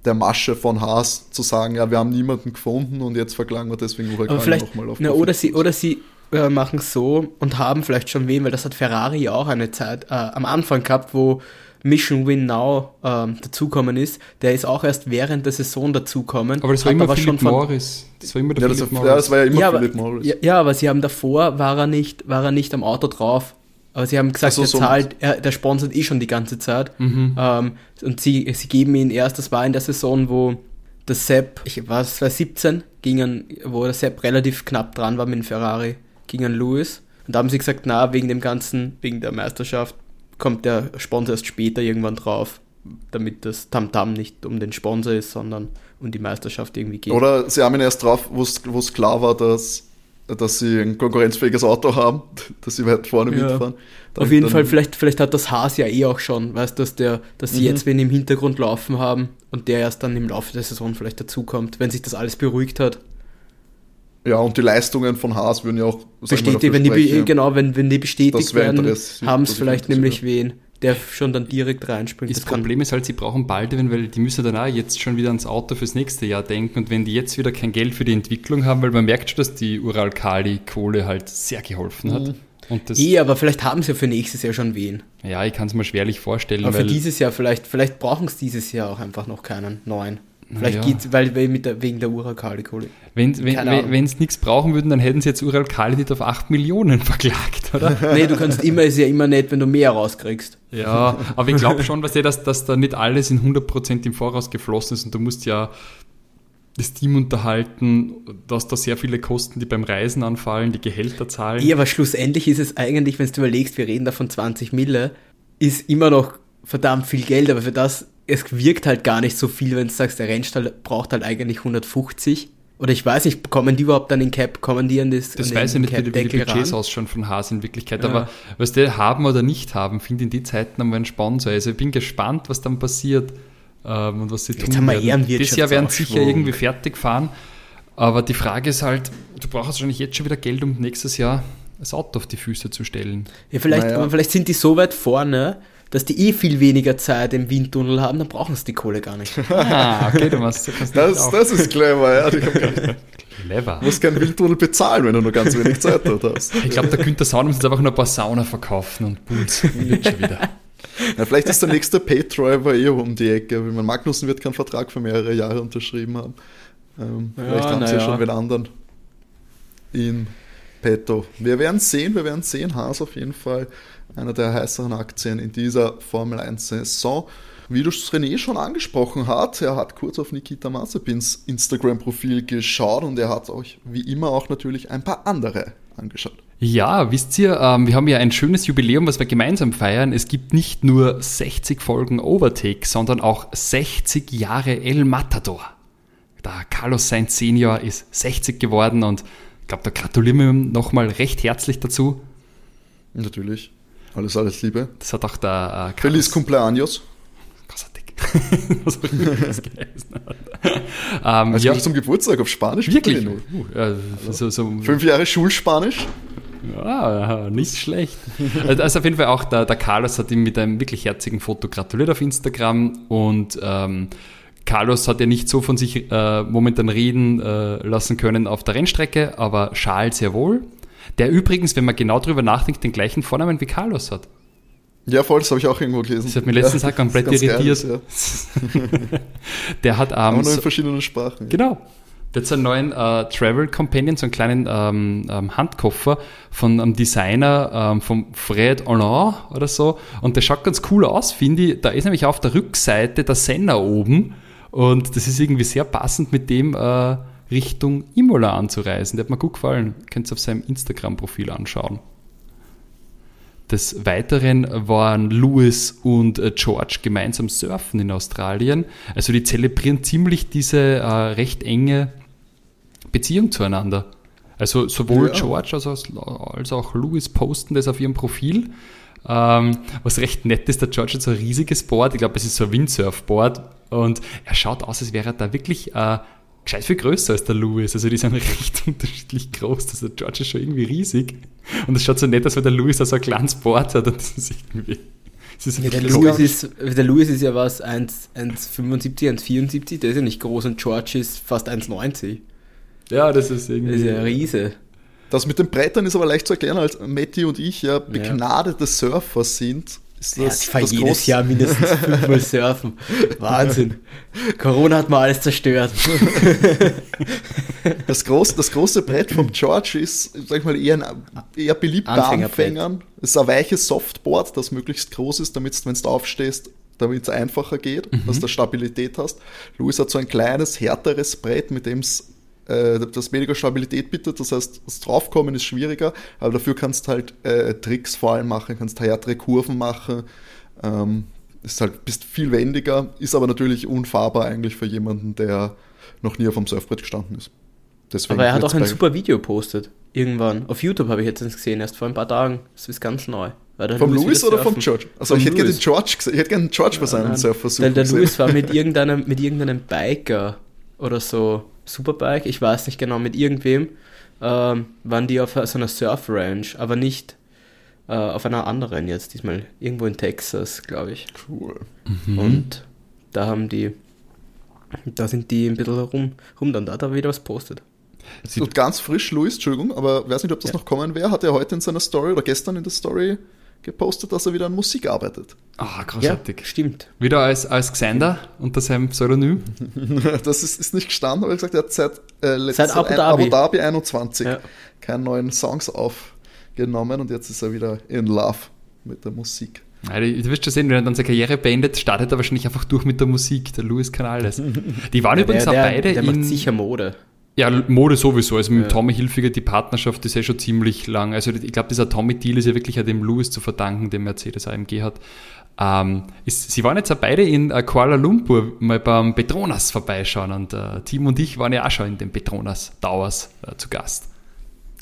der Masche von Haas, zu sagen, ja, wir haben niemanden gefunden und jetzt verklagen wir deswegen Aber vielleicht, nochmal auf na, oder sie, oder sie äh, machen es so und haben vielleicht schon wen, weil das hat Ferrari ja auch eine Zeit äh, am Anfang gehabt, wo Mission Win Now ähm, dazukommen ist. Der ist auch erst während der Saison dazukommen. Aber das war immer schon Philipp von- Morris. Das war immer der Ja, das, Philipp war- Morris. ja, das war ja immer ja, Philipp aber, Morris. ja, ja, aber sie haben davor, war er nicht, war er nicht am Auto drauf. Aber sie haben gesagt, so, so. zahlt, er, der sponsert eh schon die ganze Zeit. Mhm. Ähm, und sie, sie geben ihn erst, das war in der Saison, wo der Sepp, ich war es 2017, gingen, wo der Sepp relativ knapp dran war mit dem Ferrari, gegen Lewis. Und da haben sie gesagt, na, wegen dem Ganzen, wegen der Meisterschaft, kommt der Sponsor erst später irgendwann drauf, damit das Tamtam nicht um den Sponsor ist, sondern um die Meisterschaft irgendwie geht. Oder sie haben ihn erst drauf, wo es klar war, dass, dass sie ein konkurrenzfähiges Auto haben, dass sie weit vorne Ja. mitfahren. Dann- Auf jeden Fall, vielleicht, vielleicht hat das Haas ja eh auch schon, weißt du, dass, der, dass sie Mhm. jetzt wen im Hintergrund laufen haben und der erst dann im Laufe der Saison vielleicht dazukommt, wenn sich das alles beruhigt hat. Ja, und die Leistungen von Haas würden ja auch Bestätigt, wenn die, genau, wenn, wenn die bestätigt werden, haben es vielleicht nämlich wen, der schon dann direkt reinspringt. Das, Problem ist halt, sie brauchen Baldwin, weil die müssen dann auch jetzt schon wieder ans Auto fürs nächste Jahr denken. Und wenn die jetzt wieder kein Geld für die Entwicklung haben, weil man merkt schon, dass die Ural-Kali-Kohle halt sehr geholfen hat. Mhm. Und das, eh, aber vielleicht haben sie ja für nächstes Jahr schon wen. Ja, ich kann es mir schwerlich vorstellen. Aber für dieses Jahr vielleicht, vielleicht brauchen es dieses Jahr auch einfach noch keinen neuen. Vielleicht ja. geht weil, weil mit der, wegen der Ural-Kali-Kohle. Wenn sie wenn, nichts brauchen würden, dann hätten sie jetzt Ural-Kali nicht auf 8 Millionen verklagt, oder? nee, du kannst immer, ist ja immer nett, wenn du mehr rauskriegst. Ja, aber ich glaube schon, was dass, dass da nicht alles in 100% im Voraus geflossen ist und du musst ja das Team unterhalten, dass da sehr viele Kosten, die beim Reisen anfallen, die Gehälter zahlen. Ja, aber schlussendlich ist es eigentlich, wenn du überlegst, wir reden da von 20 Mille, ist immer noch verdammt viel Geld, aber für das es wirkt halt gar nicht so viel, wenn du sagst, der Rennstall braucht halt eigentlich 150. Oder ich weiß nicht, kommen die überhaupt dann in Cap, kommen die an das Das weiß ich nicht, wie die, Budgets ausschauen von Haas in Wirklichkeit. Ja. Aber was die haben oder nicht haben, finde in die Zeiten einmal einen Sponsor. Also ich bin gespannt, was dann passiert ähm, und was sie Jetzt tun haben werden. Wir das Jahr werden sicher irgendwie fertig fahren. Aber die Frage ist halt, du brauchst wahrscheinlich jetzt schon wieder Geld, um nächstes Jahr das Auto auf die Füße zu stellen. Ja, vielleicht, naja. aber vielleicht sind die so weit vorne, dass die eh viel weniger Zeit im Windtunnel haben, dann brauchen sie die Kohle gar nicht. ah, okay, du machst, du das, das ist clever, ja. clever. Du musst keinen Windtunnel bezahlen, wenn du nur ganz wenig Zeit dort hast. Ich glaube, der Günther Sauer muss jetzt einfach nur ein paar Sauna verkaufen und Puls wird schon wieder. Ja, vielleicht ist der nächste Pay-Driver eh um die Ecke. Weil man Magnussen wird keinen Vertrag für mehrere Jahre unterschrieben haben. Ähm, ja, vielleicht haben sie ja schon einen anderen in petto. Wir werden sehen, wir werden sehen. Haas auf jeden Fall einer der heißeren Aktien in dieser Formel 1-Saison. Wie du es René schon angesprochen hat, er hat kurz auf Nikita Mazepins Instagram-Profil geschaut und er hat euch wie immer auch natürlich ein paar andere angeschaut. Ja, wisst ihr, ähm, wir haben ja ein schönes Jubiläum, was wir gemeinsam feiern. Es gibt nicht nur 60 Folgen Overtake, sondern auch 60 Jahre El Matador. Der Carlos Sainz Senior ist 60 geworden und ich glaube, da gratulieren wir ihm nochmal recht herzlich dazu. Natürlich. Alles, alles Liebe. Das hat auch der äh, Feliz Cumpleaños. Großartig. was auch immer das geheißen hat. ähm, also ja. zum Geburtstag auf Spanisch? Wirklich? Uh, ja, so, so, Fünf Jahre Schulspanisch? Ja, nicht schlecht. Also auf jeden Fall auch der, der Carlos hat ihm mit einem wirklich herzigen Foto gratuliert auf Instagram und ähm, Carlos hat ja nicht so von sich äh, momentan reden äh, lassen können auf der Rennstrecke, aber Charles sehr wohl. Der übrigens, wenn man genau drüber nachdenkt, den gleichen Vornamen wie Carlos hat. Ja, voll, das habe ich auch irgendwo gelesen. Das hat mir letztens ja, komplett irritiert. Geil, ja. der hat abends. Aber nur in verschiedenen Sprachen. Genau. Der hat so einen neuen äh, Travel Companion, so einen kleinen ähm, ähm, Handkoffer von einem Designer ähm, von Fred Hollande oder so. Und der schaut ganz cool aus, finde ich. Da ist nämlich auf der Rückseite der Senner oben. Und das ist irgendwie sehr passend mit dem, äh, Richtung Imola anzureisen. Der hat mir gut gefallen. Könnt ihr auf seinem Instagram-Profil anschauen. Des Weiteren waren Louis und äh, George gemeinsam surfen in Australien. Also die zelebrieren ziemlich diese äh, recht enge Beziehung zueinander. Also sowohl ja. George als, als, auch Louis posten das auf ihrem Profil. Ähm, was recht nett ist, der George hat so ein riesiges Board, ich glaube, es ist so ein Windsurfboard und er schaut aus, als wäre er da wirklich äh, gescheit viel größer als der Louis. Also die sind recht unterschiedlich groß. Also der George ist schon irgendwie riesig. Und es schaut so nett aus, weil der Louis da so ein kleines Board hat und das ist irgendwie. Das ist ja, der, Louis ist, der Louis ist ja was, 1,75, 1,74, der ist ja nicht groß und George ist fast 1,90. Ja, das ist irgendwie. Das ist ja ein Riese. Das mit den Brettern ist aber leicht zu erklären, als Matti und ich ja begnadete ja. Surfer sind ist das, ja, ich fahre jedes groß? Jahr mindestens fünfmal surfen. Wahnsinn. Corona hat mal alles zerstört. Das große, das große Brett vom George ist, sag ich mal, eher, ein, eher beliebt bei Anfängern. Es ist ein weiches Softboard, das möglichst groß ist, damit wenn du aufstehst, damit es einfacher geht, mhm. dass du Stabilität hast. Louis hat so ein kleines, härteres Brett, mit dem es äh, das weniger Stabilität bietet. Das heißt, das Draufkommen ist schwieriger, aber dafür kannst du halt äh, Tricks vor allem machen, kannst härtere Kurven machen. Ähm, ist halt, bist viel wendiger, ist aber natürlich unfahrbar eigentlich für jemanden, der noch nie auf dem Surfbrett gestanden ist. Deswegen aber er hat auch ein super Video postet. Irgendwann. Auf YouTube habe ich jetzt gesehen, erst vor ein paar Tagen. Das ist ganz neu. Vom Louis oder vom George? Also ich hätte gerne den George gesehen. Ich hätte gerne den George bei seinem Surfversuch Der, der Louis war mit irgendeinem, mit irgendeinem Biker oder so Superbike, ich weiß nicht genau, mit irgendwem, ähm, waren die auf so einer Surf-Ranch, aber nicht, äh, auf einer anderen jetzt, diesmal irgendwo in Texas, glaube ich. Cool. Und da haben die, da sind die ein bisschen rum, rum dann da, da wieder was postet. Und ganz frisch, Luis, Entschuldigung, aber weiß nicht, ob das Ja. noch kommen wäre, hat er heute in seiner Story oder gestern in der Story gepostet, dass er wieder an Musik arbeitet. Ah, Ja, großartig. stimmt. Wieder als, als Xander unter seinem Pseudonym. Das ist, ist nicht gestanden, aber er hat gesagt, er hat seit, äh, letztes Seit Abu Dhabi. Abu Dhabi 21 Ja. keine neuen Songs aufgenommen und jetzt ist er wieder in Love mit der Musik. Ja, du wirst schon sehen, wenn er dann seine Karriere beendet, startet er wahrscheinlich einfach durch mit der Musik. Der Louis kann alles. Die waren übrigens der, auch der, beide der macht in. sicher Mode. Ja, Mode sowieso. Also mit Ja. Tommy Hilfiger, die Partnerschaft ist ja schon ziemlich lang. Also ich glaube, dieser Tommy-Deal ist ja wirklich auch dem Louis zu verdanken, dem Mercedes AMG hat. Ähm, ist, sie waren jetzt auch beide in äh, Kuala Lumpur mal beim Petronas vorbeischauen und äh, Tim und ich waren ja auch schon in den Petronas Towers äh, zu Gast.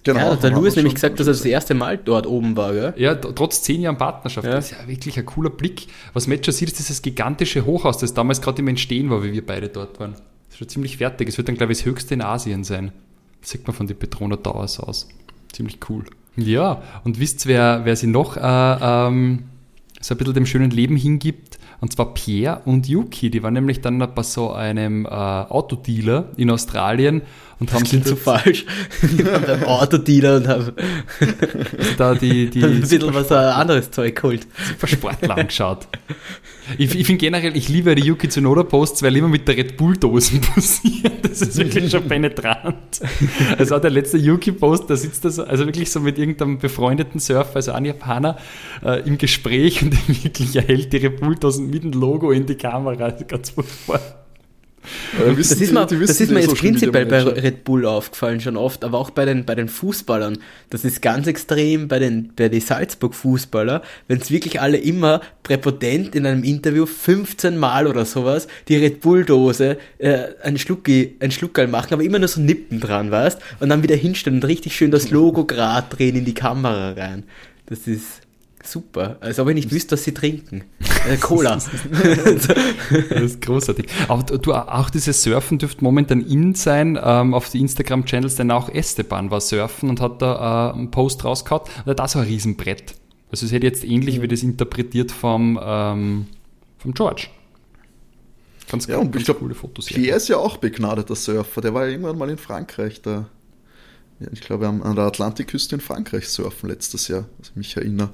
Genau. ja, der Louis nämlich gesagt, dass er das erste Mal dort oben war, gell? Ja, trotz zehn Jahren Partnerschaft. Ja. Das ist ja wirklich ein cooler Blick. Was man jetzt schon sieht, ist dieses gigantische Hochhaus, das damals gerade im Entstehen war, wie wir beide dort waren. Schon ziemlich fertig. Es wird dann, glaube ich, das höchste in Asien sein. Das sieht man von den Petroner Towers aus. Ziemlich cool. Ja, und wisst wer, wer sie noch äh, ähm, so ein bisschen dem schönen Leben hingibt? Und zwar Pierre und Yuki. Die waren nämlich dann bei so einem äh, Autodealer in Australien und haben klingt so falsch. Die waren beim Autodealer und haben da die, die ein bisschen was äh, anderes Zeug geholt. super Sportler angeschaut. Ich, ich finde generell, ich liebe die Yuki Tsunoda Posts, weil immer mit der Red Bull Dosen posieren. Das ist wirklich schon penetrant. Also auch der letzte Yuki Post, da sitzt er so, also wirklich so mit irgendeinem befreundeten Surfer, also ein Japaner, äh, im Gespräch und wirklich er hält die Red Bull Dosen mit dem Logo in die Kamera. Ganz furchtbar. Das ist mir, das ist mir jetzt prinzipiell bei. Red Bull aufgefallen schon oft, aber auch bei den, bei den Fußballern. Das ist ganz extrem bei den, bei den Salzburg-Fußballer, wenn es wirklich alle immer präpotent in einem Interview 15 Mal oder sowas die Red Bull-Dose äh, ein Schlucki, ein Schluckerl machen, aber immer nur so Nippen dran, weißt? Und dann wieder hinstellen und richtig schön das Logo grad drehen in die Kamera rein. Das ist super. Als ob ich nicht wüsste, dass sie trinken. Äh, Cola. Das ist großartig. Aber du, auch dieses Surfen dürfte momentan in sein. Ähm, auf die Instagram-Channels, denn auch Esteban war surfen und hat da äh, einen Post rausgehauen. Und er hat da so ein Riesenbrett. Also es hätte jetzt ähnlich wie das interpretiert vom, ähm, vom George. Ganz, Ja, und ganz ich glaube, coole Fotos. Pierre ist ja auch begnadeter Surfer. Der war ja irgendwann mal in Frankreich. Da, ja, ich glaube, an der Atlantikküste in Frankreich surfen letztes Jahr, was ich mich erinnere.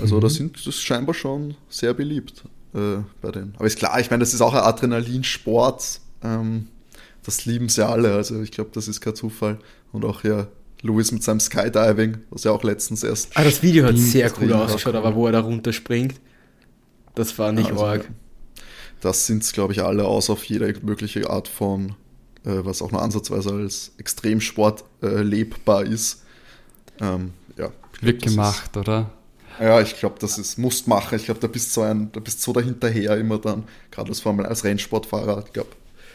Also da sind das ist scheinbar schon sehr beliebt äh, bei den. Aber ist klar, ich meine, das ist auch ein Adrenalinsport. Ähm, das lieben sie alle. Also ich glaube, das ist kein Zufall. Und auch ja, Louis mit seinem Skydiving, was ja auch letztens erst. Ah, das Video hat sehr das cool ausgeschaut, cool. aber wo er da runterspringt, das war nicht Also, arg. Das sind es, glaube ich, alle, aus auf jede mögliche Art von, äh, was auch nur ansatzweise als Extremsport äh, lebbar ist. Ähm, ja, ich glaub, Wird das gemacht, oder? Ja, ich glaube, das ist musst machen. Ich glaube, da bist so ein, da bist so dahinterher immer dann, gerade als Formel als Rennsportfahrer. Ich glaube,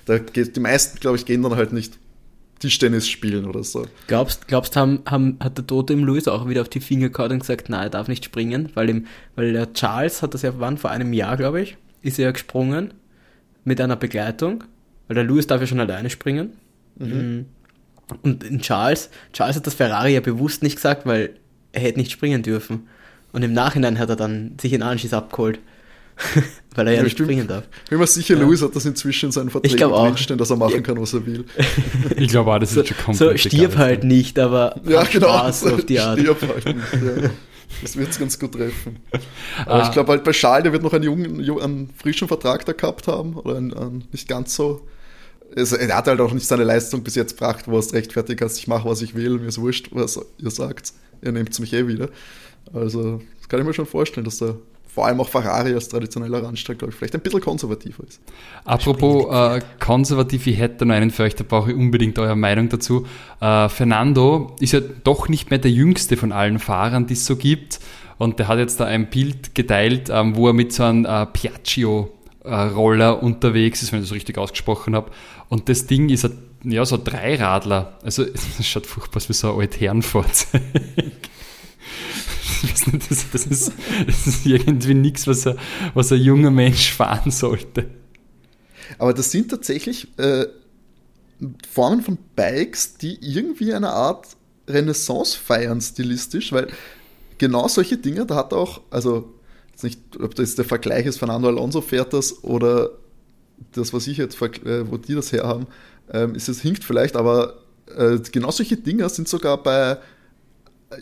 da geht die meisten, glaube ich, gehen dann halt nicht Tischtennis spielen oder so. Glaubst, glaubst haben, haben, hat der Tote im Louis auch wieder auf die Finger gehauen und gesagt, nein, er darf nicht springen, weil, ihm, weil der Charles hat das ja, wann, vor einem Jahr, glaube ich, ist er ja gesprungen mit einer Begleitung, weil der Louis darf ja schon alleine springen. Mhm. Und in Charles, Charles hat das Ferrari ja bewusst nicht gesagt, weil er hätte nicht springen dürfen. Und im Nachhinein hat er dann sich einen Anschiss abgeholt, weil er ja, Ja, nicht springen darf. Bin mir sicher, Ja. Louis hat das inzwischen in seinen Verträgen drinstehen, dass er machen kann, was er will. Ich glaube auch, das So, ist schon komplett so stirb egal. halt nicht, aber Ja, genau. Spaß auf die Art. Stirb halt nicht, ja. Das wird es ganz gut treffen. Aber Ah. ich glaube halt bei Charles, der wird noch einen jungen, ju- einen frischen Vertrag da gehabt haben. Oder einen, einen nicht ganz so. Also, er hat halt auch nicht seine Leistung bis jetzt gebracht, wo er es rechtfertigt hat, ich mache, was ich will, mir ist wurscht, was ihr sagt. Ihr nehmt mich eh wieder. Also, das kann ich mir schon vorstellen, dass da vor allem auch Ferrari als traditioneller Rennstall, glaube ich, vielleicht ein bisschen konservativer ist. Apropos äh, konservativ, ich hätte noch einen für euch, da brauche ich unbedingt eure Meinung dazu. Äh, Fernando ist ja doch nicht mehr der jüngste von allen Fahrern, die es so gibt. Und der hat jetzt da ein Bild geteilt, ähm, wo er mit so einem äh, Piaggio-Roller unterwegs ist, wenn ich das richtig ausgesprochen habe. Und das Ding ist ein, ja, so ein Dreiradler. Also das schaut furchtbar aus wie so ein Altherrenfahrzeug. Das, das, ist, das ist irgendwie nichts, was ein, was ein junger Mensch fahren sollte. Aber das sind tatsächlich äh, Formen von Bikes, die irgendwie eine Art Renaissance feiern stilistisch, weil genau solche Dinge, da hat auch, also jetzt nicht, ob das der Vergleich ist, Fernando Alonso fährt das oder das, was ich jetzt, äh, wo die das herhaben, ähm, ist es hinkt vielleicht, aber äh, genau solche Dinge sind sogar bei,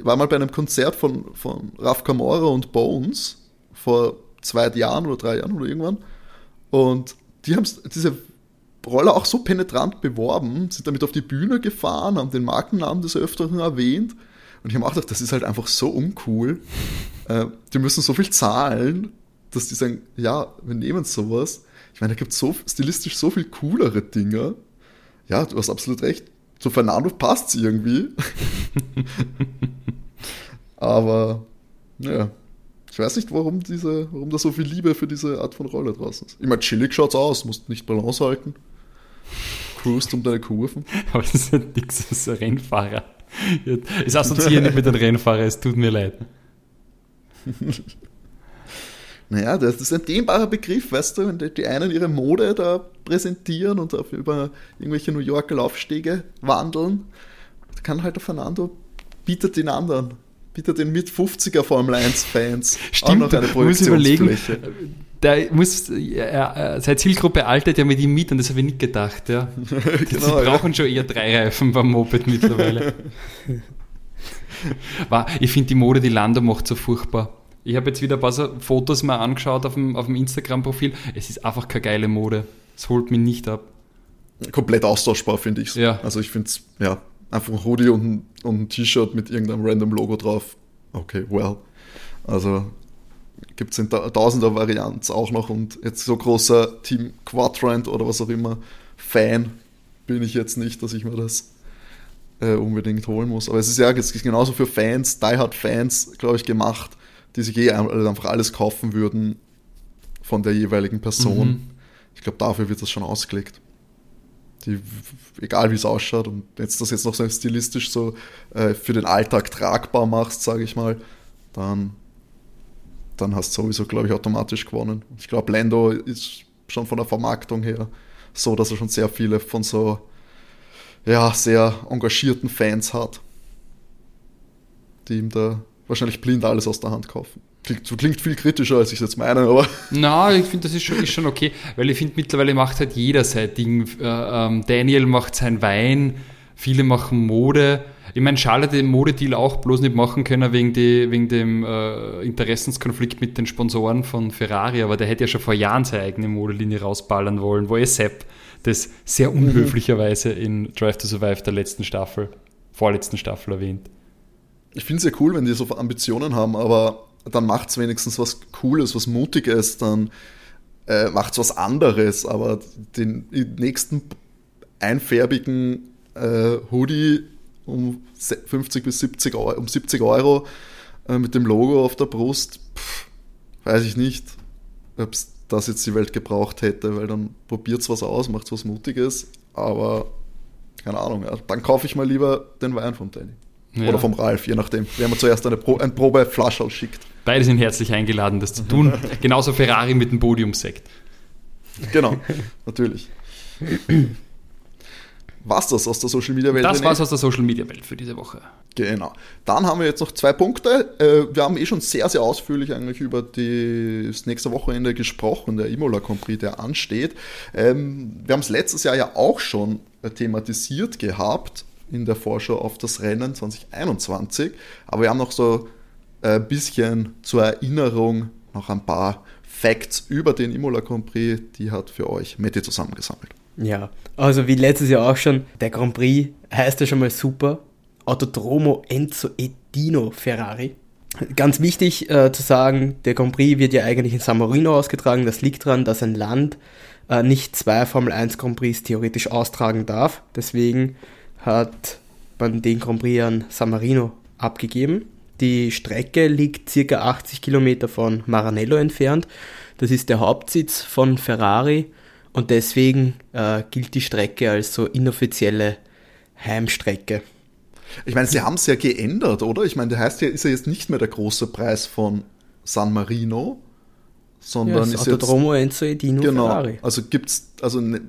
war mal bei einem Konzert von, von Raf Kamora und Bones vor zwei Jahren oder drei Jahren oder irgendwann und die haben diese Roller auch so penetrant beworben, sind damit auf die Bühne gefahren, haben den Markennamen des Öfteren erwähnt und ich habe auch gedacht, das ist halt einfach so uncool. äh, die müssen so viel zahlen, dass die sagen, ja, wir nehmen sowas. Ich meine, da gibt es so stilistisch so viel coolere Dinge. Ja, du hast absolut recht. Zu Fernando passt es irgendwie. Aber, ja. Ich weiß nicht, warum, diese, warum da so viel Liebe für diese Art von Rolle draußen ist. Ich meine, chillig schaut's aus, musst nicht Balance halten. Cruist um deine Kurven. Aber das ist halt nichts, das ist ein Rennfahrer. Es assoziiert nicht mit einem Rennfahrer, es tut mir leid. Naja, das ist ein dehnbarer Begriff, weißt du, wenn die einen ihre Mode da präsentieren und auf über irgendwelche New Yorker Laufstege wandeln, kann halt der Fernando bietet den anderen, bietet den mit 50er Formel 1 Fans auch noch eine Projektionsfläche. Der muss, äh, seine Zielgruppe altert ja mit ihm mit und das habe ich nicht gedacht. Ja. genau, Sie brauchen ja. schon eher drei Reifen beim Moped mittlerweile. ich finde die Mode, die Lando macht so furchtbar. Ich habe jetzt wieder ein paar so Fotos mal angeschaut auf dem, auf dem Instagram-Profil. Es ist einfach keine geile Mode. Es holt mich nicht ab. Komplett austauschbar, finde ich. Ja. Also ich finde es, ja, einfach ein Hoodie und ein, und ein T-Shirt mit irgendeinem random Logo drauf. Okay, well. Also gibt es in tausender Varianten auch noch und jetzt so großer Team Quadrant oder was auch immer Fan bin ich jetzt nicht, dass ich mir das äh, unbedingt holen muss. Aber es ist ja es ist genauso für Fans, Die Hard Fans, glaube ich, gemacht die sich eh einfach alles kaufen würden von der jeweiligen Person. Mhm. Ich glaube, dafür wird das schon ausgelegt. Die, egal wie es ausschaut und jetzt das jetzt noch so stilistisch so äh, für den Alltag tragbar machst, sage ich mal, dann, dann hast du sowieso, glaube ich, automatisch gewonnen. Ich glaube, Lando ist schon von der Vermarktung her so, dass er schon sehr viele von so ja, sehr engagierten Fans hat, die ihm da wahrscheinlich blind alles aus der Hand kaufen. Klingt, klingt viel kritischer, als ich es jetzt meine, aber. Na, ich finde, das ist schon, ist schon okay, weil ich finde, mittlerweile macht halt jeder sein Ding. Äh, ähm, Daniel macht sein Wein, viele machen Mode. Ich meine, schade, den Modedeal auch bloß nicht machen können wegen, die, wegen dem äh, Interessenskonflikt mit den Sponsoren von Ferrari, aber der hätte ja schon vor Jahren seine eigene Modelinie rausballern wollen, wo er Sepp das sehr mhm. unhöflicherweise in Drive to Survive der letzten Staffel, vorletzten Staffel erwähnt ich finde es ja cool, wenn die so Ambitionen haben, aber dann macht es wenigstens was Cooles, was Mutiges, dann äh, macht es was anderes, aber den nächsten einfärbigen äh, Hoodie um 50 bis 70 Euro, um 70 Euro äh, mit dem Logo auf der Brust, pff, weiß ich nicht, ob es das jetzt die Welt gebraucht hätte, weil dann probiert es was aus, macht was Mutiges, aber keine Ahnung, ja, dann kaufe ich mal lieber den Wein von Danny. Ja. Oder vom Ralf, je nachdem, wer mir zuerst eine, Pro, ein Probeflasch ausschickt. Beide sind herzlich eingeladen, das zu tun. Genauso Ferrari mit dem Podiumsekt. Genau, natürlich. Was das aus der Social Media Welt? Das war's aus der Social Media Welt für diese Woche. Genau. Dann haben wir jetzt noch zwei Punkte. Äh, wir haben eh schon sehr, sehr ausführlich eigentlich über das nächste Wochenende gesprochen, der Imola Grand Prix, der ansteht. Ähm, wir haben es letztes Jahr ja auch schon thematisiert gehabt in der Vorschau auf das Rennen 2021. Aber wir haben noch so ein bisschen zur Erinnerung noch ein paar Facts über den Imola Grand Prix, die hat für euch Mette zusammengesammelt. Ja, also wie letztes Jahr auch schon, der Grand Prix heißt ja schon mal super. Autodromo Enzo Edino Ferrari. Ganz wichtig äh, zu sagen, der Grand Prix wird ja eigentlich in San Marino ausgetragen. Das liegt daran, dass ein Land äh, nicht zwei Formel 1 Grand Prix theoretisch austragen darf. Deswegen hat man den Grand Prix an San Marino abgegeben. Die Strecke liegt circa 80 Kilometer von Maranello entfernt. Das ist der Hauptsitz von Ferrari und deswegen äh, gilt die Strecke als so inoffizielle Heimstrecke. Ich meine, sie haben es ja geändert, oder? Ich meine, der heißt ja, ist ja jetzt nicht mehr der große Preis von San Marino, sondern ja, ist Autodromo jetzt Enzo Edino genau, Ferrari. Also gibt's also ne,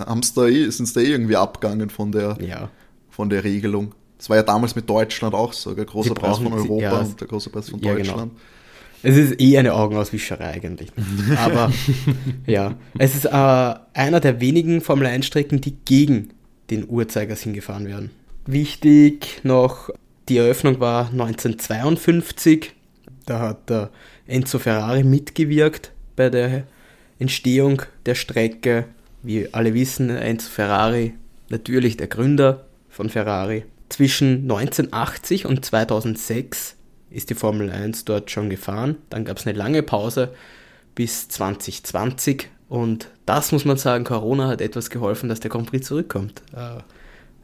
haben da eh, sind da eh irgendwie abgegangen von der, ja. von der Regelung. Das war ja damals mit Deutschland auch so, der große Sie Preis von Europa ja, und der große Preis von ja, genau. Deutschland. Es ist eh eine Augenauswischerei eigentlich. Aber ja, es ist äh, einer der wenigen Formel 1 Strecken, die gegen den Uhrzeigersinn gefahren werden. Wichtig noch, die Eröffnung war 1952. Da hat der Enzo Ferrari mitgewirkt bei der Entstehung der Strecke. Wie alle wissen, Enzo Ferrari natürlich der Gründer von Ferrari. Zwischen 1980 und 2006 ist die Formel 1 dort schon gefahren. Dann gab es eine lange Pause bis 2020 und das muss man sagen, Corona hat etwas geholfen, dass der Grand Prix zurückkommt. Äh,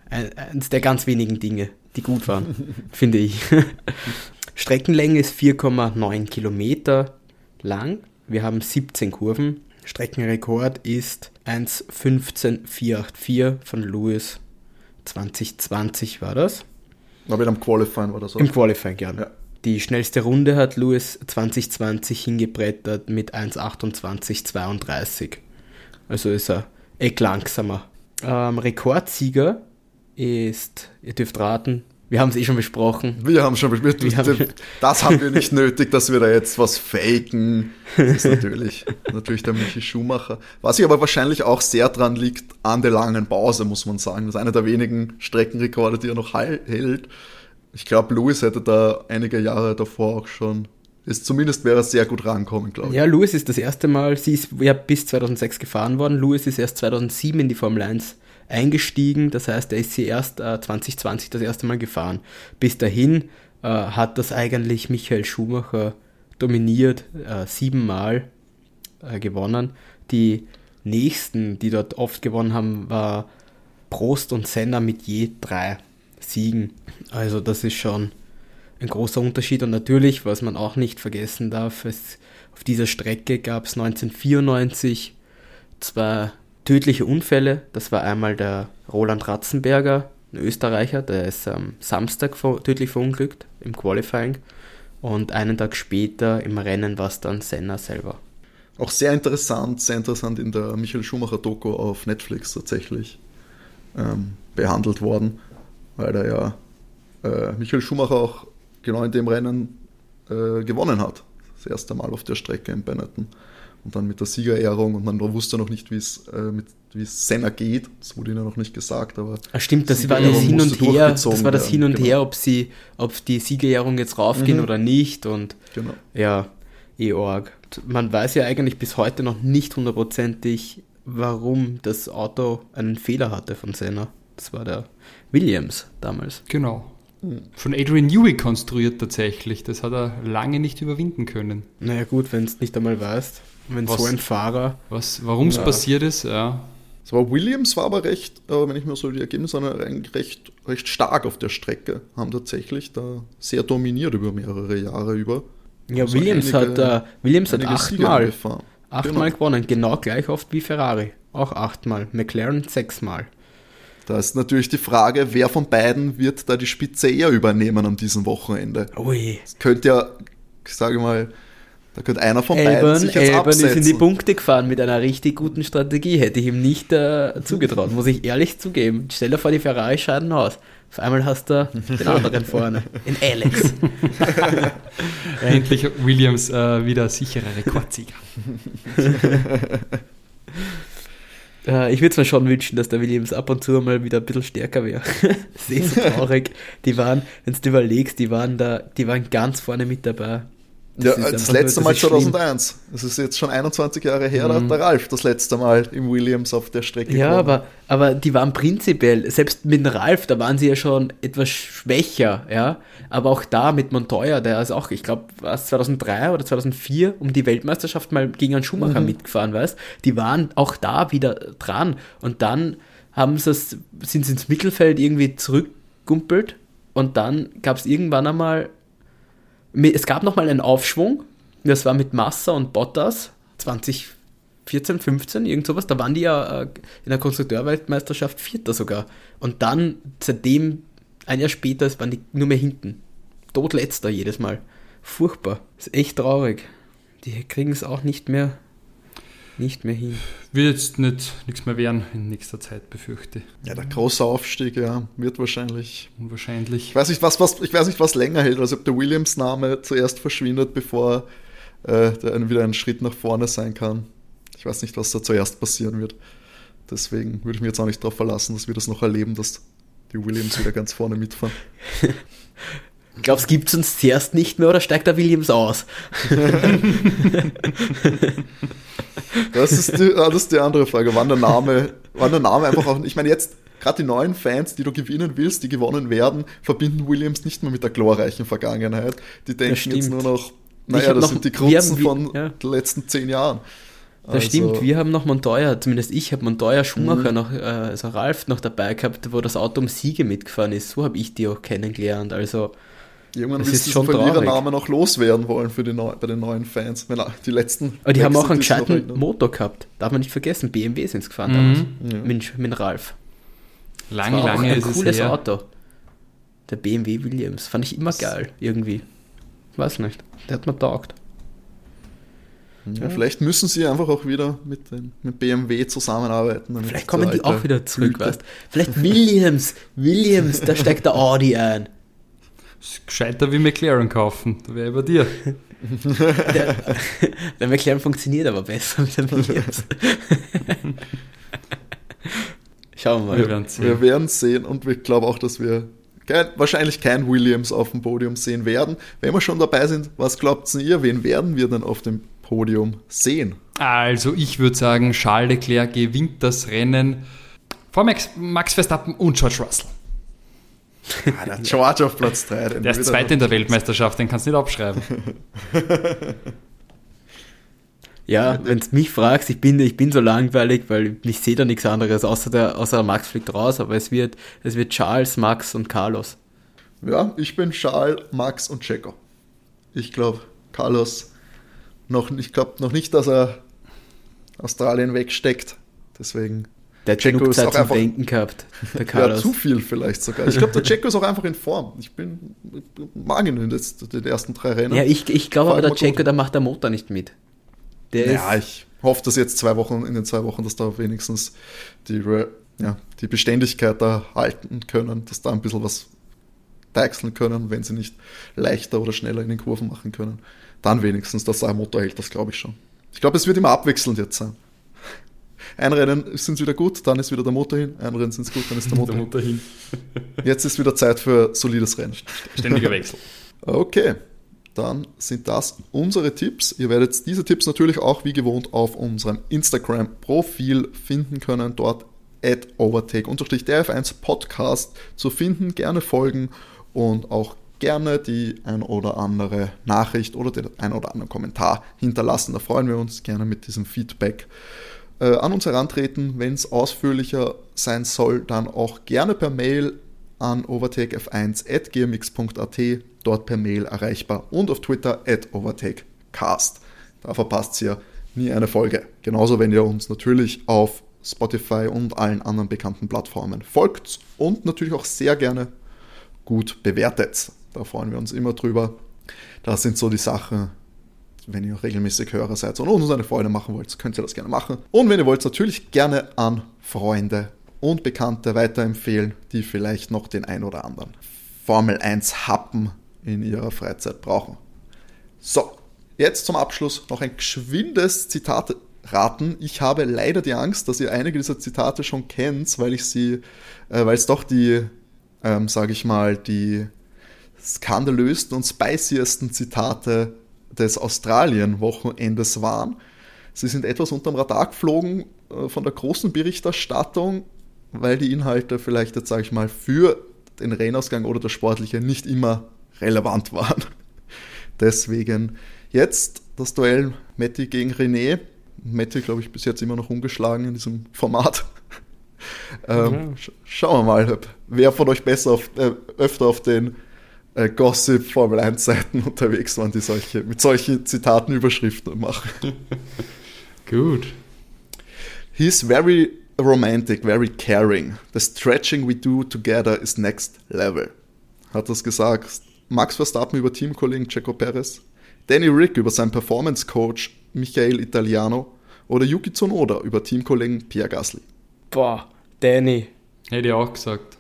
ein- eins der ganz wenigen Dinge, die gut waren, finde ich. Streckenlänge ist 4,9 Kilometer lang. Wir haben 17 Kurven. Streckenrekord ist 1,15484 von Lewis. 2020 war das. Aber in einem Qualifying war das auch. Im Qualifying, ja. Ja. Die schnellste Runde hat Lewis 2020 hingebrettert mit 1,28,32. Also ist er eck langsamer. Ähm, Rekordsieger ist, ihr dürft raten, wir haben es eh schon besprochen. Wir haben schon besprochen, haben- das haben wir nicht nötig, dass wir da jetzt was faken. Das ist natürlich, natürlich der Michi Schumacher. Was sich aber wahrscheinlich auch sehr dran liegt, an der langen Pause, muss man sagen. Das ist einer der wenigen Streckenrekorde, die er noch hält. Ich glaube, Lewis hätte da einige Jahre davor auch schon, ist, zumindest wäre er sehr gut rankommen, glaube ich. Ja, Lewis ist das erste Mal, sie ist ja bis 2006 gefahren worden. Lewis ist erst 2007 in die Formel 1 eingestiegen. Das heißt, er ist sie erst äh, 2020 das erste Mal gefahren. Bis dahin äh, hat das eigentlich Michael Schumacher dominiert, äh, siebenmal äh, gewonnen. Die nächsten, die dort oft gewonnen haben, war Prost und Senna mit je drei Siegen. Also das ist schon ein großer Unterschied. Und natürlich, was man auch nicht vergessen darf, es, auf dieser Strecke gab es 1994 zwei tödliche Unfälle. Das war einmal der Roland Ratzenberger, ein Österreicher, der ist am Samstag ver tödlich verunglückt im Qualifying. Und einen Tag später im Rennen war es dann Senna selber. Auch sehr interessant, sehr interessant in der Michael Schumacher Doku auf Netflix tatsächlich ähm, behandelt worden, weil da ja äh, Michael Schumacher auch genau in dem Rennen äh, gewonnen hat. Das erste Mal auf der Strecke in Benetton. Und dann mit der Siegerehrung und man wusste noch nicht, wie es äh, mit wie es Senna geht. Das wurde ihnen noch nicht gesagt, aber Ah, stimmt, das war das Hin und Her, das war das Hin und genau. Her, ob sie, ob die Siegerehrung jetzt raufgehen Mhm. oder nicht und genau. Ja, eh arg. Man weiß ja eigentlich bis heute noch nicht hundertprozentig, warum das Auto einen Fehler hatte von Senna. Das war der Williams damals. Genau. Von Adrian Newey konstruiert tatsächlich. Das hat er lange nicht überwinden können. Naja gut, wenn es nicht einmal weißt, wenn Was- so ein Fahrer... Was, warum es Ja. passiert ist, ja. Es war Williams war aber recht, äh, wenn ich mir so die Ergebnisse anschaue, eigentlich recht, recht stark auf der Strecke. Haben tatsächlich da sehr dominiert über mehrere Jahre über. Ja, Also Williams einige- hat, äh, Williams hat achtmal, achtmal Genau. gewonnen, genau gleich oft wie Ferrari. Auch achtmal. McLaren sechsmal. Da ist natürlich die Frage, wer von beiden wird da die Spitze eher übernehmen an diesem Wochenende. Ui. Es könnte ja, ich sage mal, da könnte einer von beiden Elbern, sich jetzt Elbern ist in die absetzen. Punkte gefahren mit einer richtig guten Strategie. Hätte ich ihm nicht äh, zugetraut, muss ich ehrlich zugeben. Stell dir vor, die Ferrari scheiden aus. Auf einmal hast du den anderen vorne, in Alex. Endlich Williams äh, wieder sicherer Rekordsieger. Äh, ich würde es mir schon wünschen, dass der Williams ab und zu mal wieder ein bisschen stärker wäre. eh so traurig. Die waren, wenn du überlegst, die waren da, die waren ganz vorne mit dabei. Ja, das, letzte Mal das ist schlimm. 2001. Das ist jetzt schon 21 Jahre her, da Mhm. hat der Ralf das letzte Mal im Williams auf der Strecke Ja, gewonnen. aber, aber die waren prinzipiell, selbst mit dem Ralf, da waren sie ja schon etwas schwächer, ja. Aber auch da mit Montoya, der ist auch, ich glaube, was 2003 oder 2004 um die Weltmeisterschaft mal gegen einen Schumacher mitgefahren, weißt Die waren auch da wieder dran. Und dann haben sie sind sie ins Mittelfeld irgendwie zurückgumpelt und dann gab es irgendwann einmal, es gab nochmal einen Aufschwung, das war mit Massa und Bottas 2014, 15, irgend sowas, da waren die ja äh, in der Konstrukteurweltmeisterschaft Vierter sogar. Und dann, seitdem, ein Jahr später, waren die nur mehr hinten. Todletzter jedes Mal. Furchtbar. Ist echt traurig. Die kriegen es auch nicht mehr nicht mehr hin. Wird jetzt nicht, nichts mehr werden in nächster Zeit, befürchte. Ja, der große Aufstieg, ja, wird wahrscheinlich. Unwahrscheinlich. Ich weiß nicht, was, was, ich weiß nicht, was länger hält, als ob der Williams-Name zuerst verschwindet, bevor äh, der wieder ein Schritt nach vorne sein kann. Ich weiß nicht, was da zuerst passieren wird. Deswegen würde ich mir jetzt auch nicht darauf verlassen, dass wir das noch erleben, dass die Williams wieder ganz vorne mitfahren. Glaubst du, gibt es uns zuerst nicht mehr oder steigt der Williams aus? das, ist die, das ist die andere Frage. Wann der Name, wann der Name einfach auch. Ich meine, jetzt, gerade die neuen Fans, die du gewinnen willst, die gewonnen werden, verbinden Williams nicht mehr mit der glorreichen Vergangenheit. Die denken jetzt nur noch, naja, das noch, sind die Grunzen von ja. den letzten zehn Jahren. Das also, stimmt, wir haben noch Montoya, zumindest ich habe Montoya Schumacher mhm. noch, äh, also Ralf noch dabei gehabt, wo das Auto um Siege mitgefahren ist. So habe ich die auch kennengelernt. Also Irgendwann das wirst du diesen Verlierernamen auch loswerden wollen für die Neu bei den neuen Fans. Wenn die letzten. Aber die haben auch einen gescheiten Motor gehabt. Darf man nicht vergessen. BMW sind es gefahren mhm. damals. Ja. Mit, mit Ralf. Lange, lange ein ist cooles es her. Auto. Der BMW Williams. Fand ich immer das geil, irgendwie. Weiß nicht. Der hat mir taugt. Ja, vielleicht müssen sie einfach auch wieder mit, den, mit BMW zusammenarbeiten. Vielleicht kommen die auch wieder zurück, weißt Vielleicht Williams, Williams, da steigt der Audi ein. Ist gescheiter wie McLaren kaufen, da wäre ich bei dir. der, der McLaren funktioniert aber besser mit dem Williams. Schauen wir mal. Wir werden sehen. Wir werden sehen und ich glaube auch, dass wir kein, wahrscheinlich kein Williams auf dem Podium sehen werden. Wenn wir schon dabei sind, was glaubt ihr, wen werden wir denn auf dem Podium sehen? Also ich würde sagen, Charles Leclerc gewinnt das Rennen vor Max, Max Verstappen und George Russell. Ah, der George auf Platz 3. Der ist Zweiter in der Weltmeisterschaft, den kannst du nicht abschreiben. ja, wenn du mich fragst, ich bin, ich bin so langweilig, weil ich sehe da nichts anderes, außer der, außer der Max fliegt raus, aber es wird, es wird Charles, Max und Carlos. Ja, ich bin Charles, Max und Checo. Ich glaube, Carlos noch, ich glaube noch nicht, dass er Australien wegsteckt. Deswegen der Checo ist auch zum einfach, Denken gehabt, der ja, zu viel vielleicht sogar. Ich glaube, der Checo ist auch einfach in Form. Ich bin, mag ihn in den ersten drei Rennen. Ja, ich, ich glaube aber, der Checo, da macht der Motor nicht mit. Der ja, ich hoffe, dass jetzt zwei Wochen, in den zwei Wochen, dass da wenigstens die, ja, die Beständigkeit da halten können, dass da ein bisschen was deichseln können, wenn sie nicht leichter oder schneller in den Kurven machen können. Dann wenigstens, dass sein Motor hält, das glaube ich schon. Ich glaube, es wird immer abwechselnd jetzt sein. Ein Rennen sind sie wieder gut, dann ist wieder der Motor hin. Ein Rennen sind sie gut, dann ist der Motor, der Motor hin. Jetzt ist wieder Zeit für solides Rennen. Ständiger Wechsel. Okay, dann sind das unsere Tipps. Ihr werdet diese Tipps natürlich auch wie gewohnt auf unserem Instagram-Profil finden können. Dort at overtake-df1 Podcast zu finden. Gerne folgen und auch gerne die ein oder andere Nachricht oder den ein oder anderen Kommentar hinterlassen. Da freuen wir uns gerne mit diesem Feedback äh, an uns herantreten. Wenn es ausführlicher sein soll, dann auch gerne per Mail an overtakef1.gmx.at, dort per Mail erreichbar und auf Twitter at overtakecast. Da verpasst ihr nie eine Folge. Genauso, wenn ihr uns natürlich auf Spotify und allen anderen bekannten Plattformen folgt und natürlich auch sehr gerne gut bewertet. Da freuen wir uns immer drüber. Das sind so die Sachen, wenn ihr regelmäßig Hörer seid und uns eine Freude machen wollt, könnt ihr das gerne machen. Und wenn ihr wollt, natürlich gerne an Freunde und Bekannte weiterempfehlen, die vielleicht noch den ein oder anderen Formel 1 Happen in ihrer Freizeit brauchen. So, jetzt zum Abschluss noch ein geschwindes Zitat raten. Ich habe leider die Angst, dass ihr einige dieser Zitate schon kennt, weil ich sie, äh, weil es doch die, ähm, sage ich mal, die skandalösten und spiciesten Zitate des Australien-Wochenendes waren. Sie sind etwas unterm Radar geflogen äh, von der großen Berichterstattung, weil die Inhalte vielleicht jetzt, sage ich mal, für den Rennausgang oder das Sportliche nicht immer relevant waren. Deswegen jetzt das Duell Matti gegen René. Matti, glaube ich, bis jetzt immer noch ungeschlagen in diesem Format. ähm, sch schauen wir mal, wer von euch besser auf, äh, öfter auf den äh, Gossip Formel 1 Seiten unterwegs waren, die solche, mit solchen Zitaten Überschriften machen. Gut. He's very romantic, very caring. The stretching we do together is next level. Hat das gesagt Max Verstappen über Teamkollegen Checo Perez, Danny Rick über seinen Performance Coach Michael Italiano oder Yuki Tsunoda über Teamkollegen Pierre Gasly? Boah, Danny. Hätte ich auch gesagt.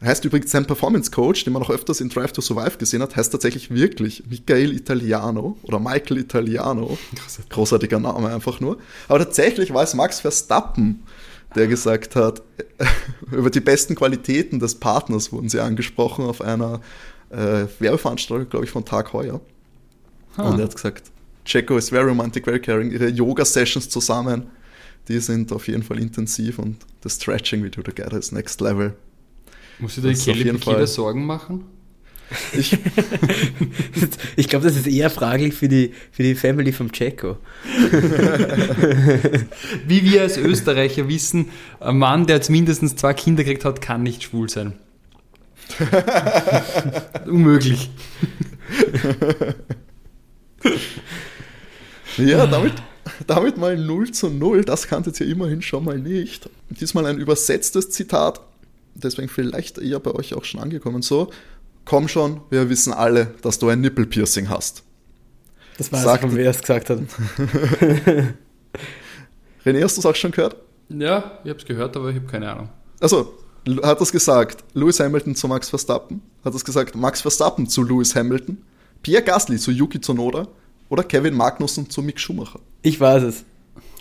Heißt übrigens, sein Performance Coach, den man auch öfters in Drive to Survive gesehen hat, heißt tatsächlich wirklich Michael Italiano oder Michael Italiano. Großartiger Name einfach nur. Aber tatsächlich war es Max Verstappen, der gesagt hat, über die besten Qualitäten des Partners wurden sie angesprochen auf einer äh, Werbeveranstaltung, glaube ich, von Tag Heuer. Ah. Und er hat gesagt, Checo is very romantic, very caring. Ihre Yoga-Sessions zusammen, die sind auf jeden Fall intensiv und das Stretching we do together is next level. Muss ich auf Kelly Fall- Sorgen machen? Ich, Ich glaube, das ist eher fraglich für die, für die Family vom Checo. Wie wir als Österreicher wissen, ein Mann, der jetzt mindestens zwei Kinder gekriegt hat, kann nicht schwul sein. Unmöglich. ja, damit, damit mal 0 zu 0, das kanntet ihr immerhin schon mal nicht. Diesmal ein übersetztes Zitat, deswegen vielleicht eher bei euch auch schon angekommen so. Komm schon, wir wissen alle, dass du ein Nippelpiercing hast. Das weiß Sagt- ich, wer es gesagt hat. René, hast du es auch schon gehört? Ja, ich habe es gehört, aber ich habe keine Ahnung. Also, hat das gesagt Lewis Hamilton zu Max Verstappen? Hat das gesagt Max Verstappen zu Lewis Hamilton? Pierre Gasly zu Yuki Tsunoda? Oder Kevin Magnussen zu Mick Schumacher? Ich weiß es.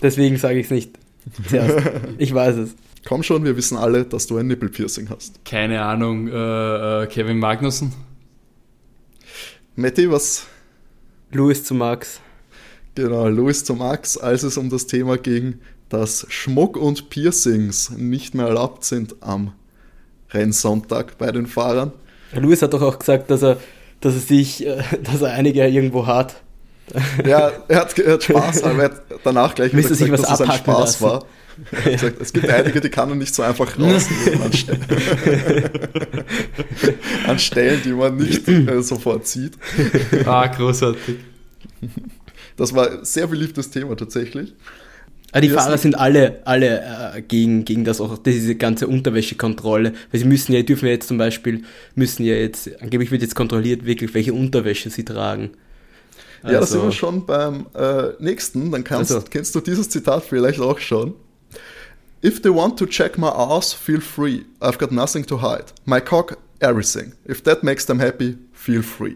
Deswegen sage ich es nicht. Zuerst. Ich weiß es. Komm schon, wir wissen alle, dass du ein Nippelpiercing hast. Keine Ahnung, äh, äh, Kevin Magnussen? Matti, was Louis zu Max. Genau, Louis zu Max, als es um das Thema ging, dass Schmuck und Piercings nicht mehr erlaubt sind am Rennsonntag bei den Fahrern. Louis hat doch auch gesagt, dass er, dass er sich, äh, dass er einige irgendwo hat. Ja, er hat, er hat Spaß, aber er hat danach gleich wieder gesagt, was dass es ein Spaß lassen. war. Gesagt, es gibt einige, die kann man nicht so einfach rausnehmen an, Ste an Stellen, die man nicht äh, sofort sieht. Ah, großartig. Das war ein sehr beliebtes Thema tatsächlich. Aber die Ja, Fahrer sind alle, alle äh, gegen, gegen das auch, diese ganze Unterwäschekontrolle. Weil sie müssen ja, dürfen ja jetzt zum Beispiel, müssen ja jetzt, angeblich wird jetzt kontrolliert wirklich, welche Unterwäsche sie tragen. Ja, da Also- sind wir schon beim äh, nächsten. Dann kannst, Also. kennst du dieses Zitat vielleicht auch schon. If they want to check my ass, feel free. I've got nothing to hide. My cock, everything. If that makes them happy, feel free.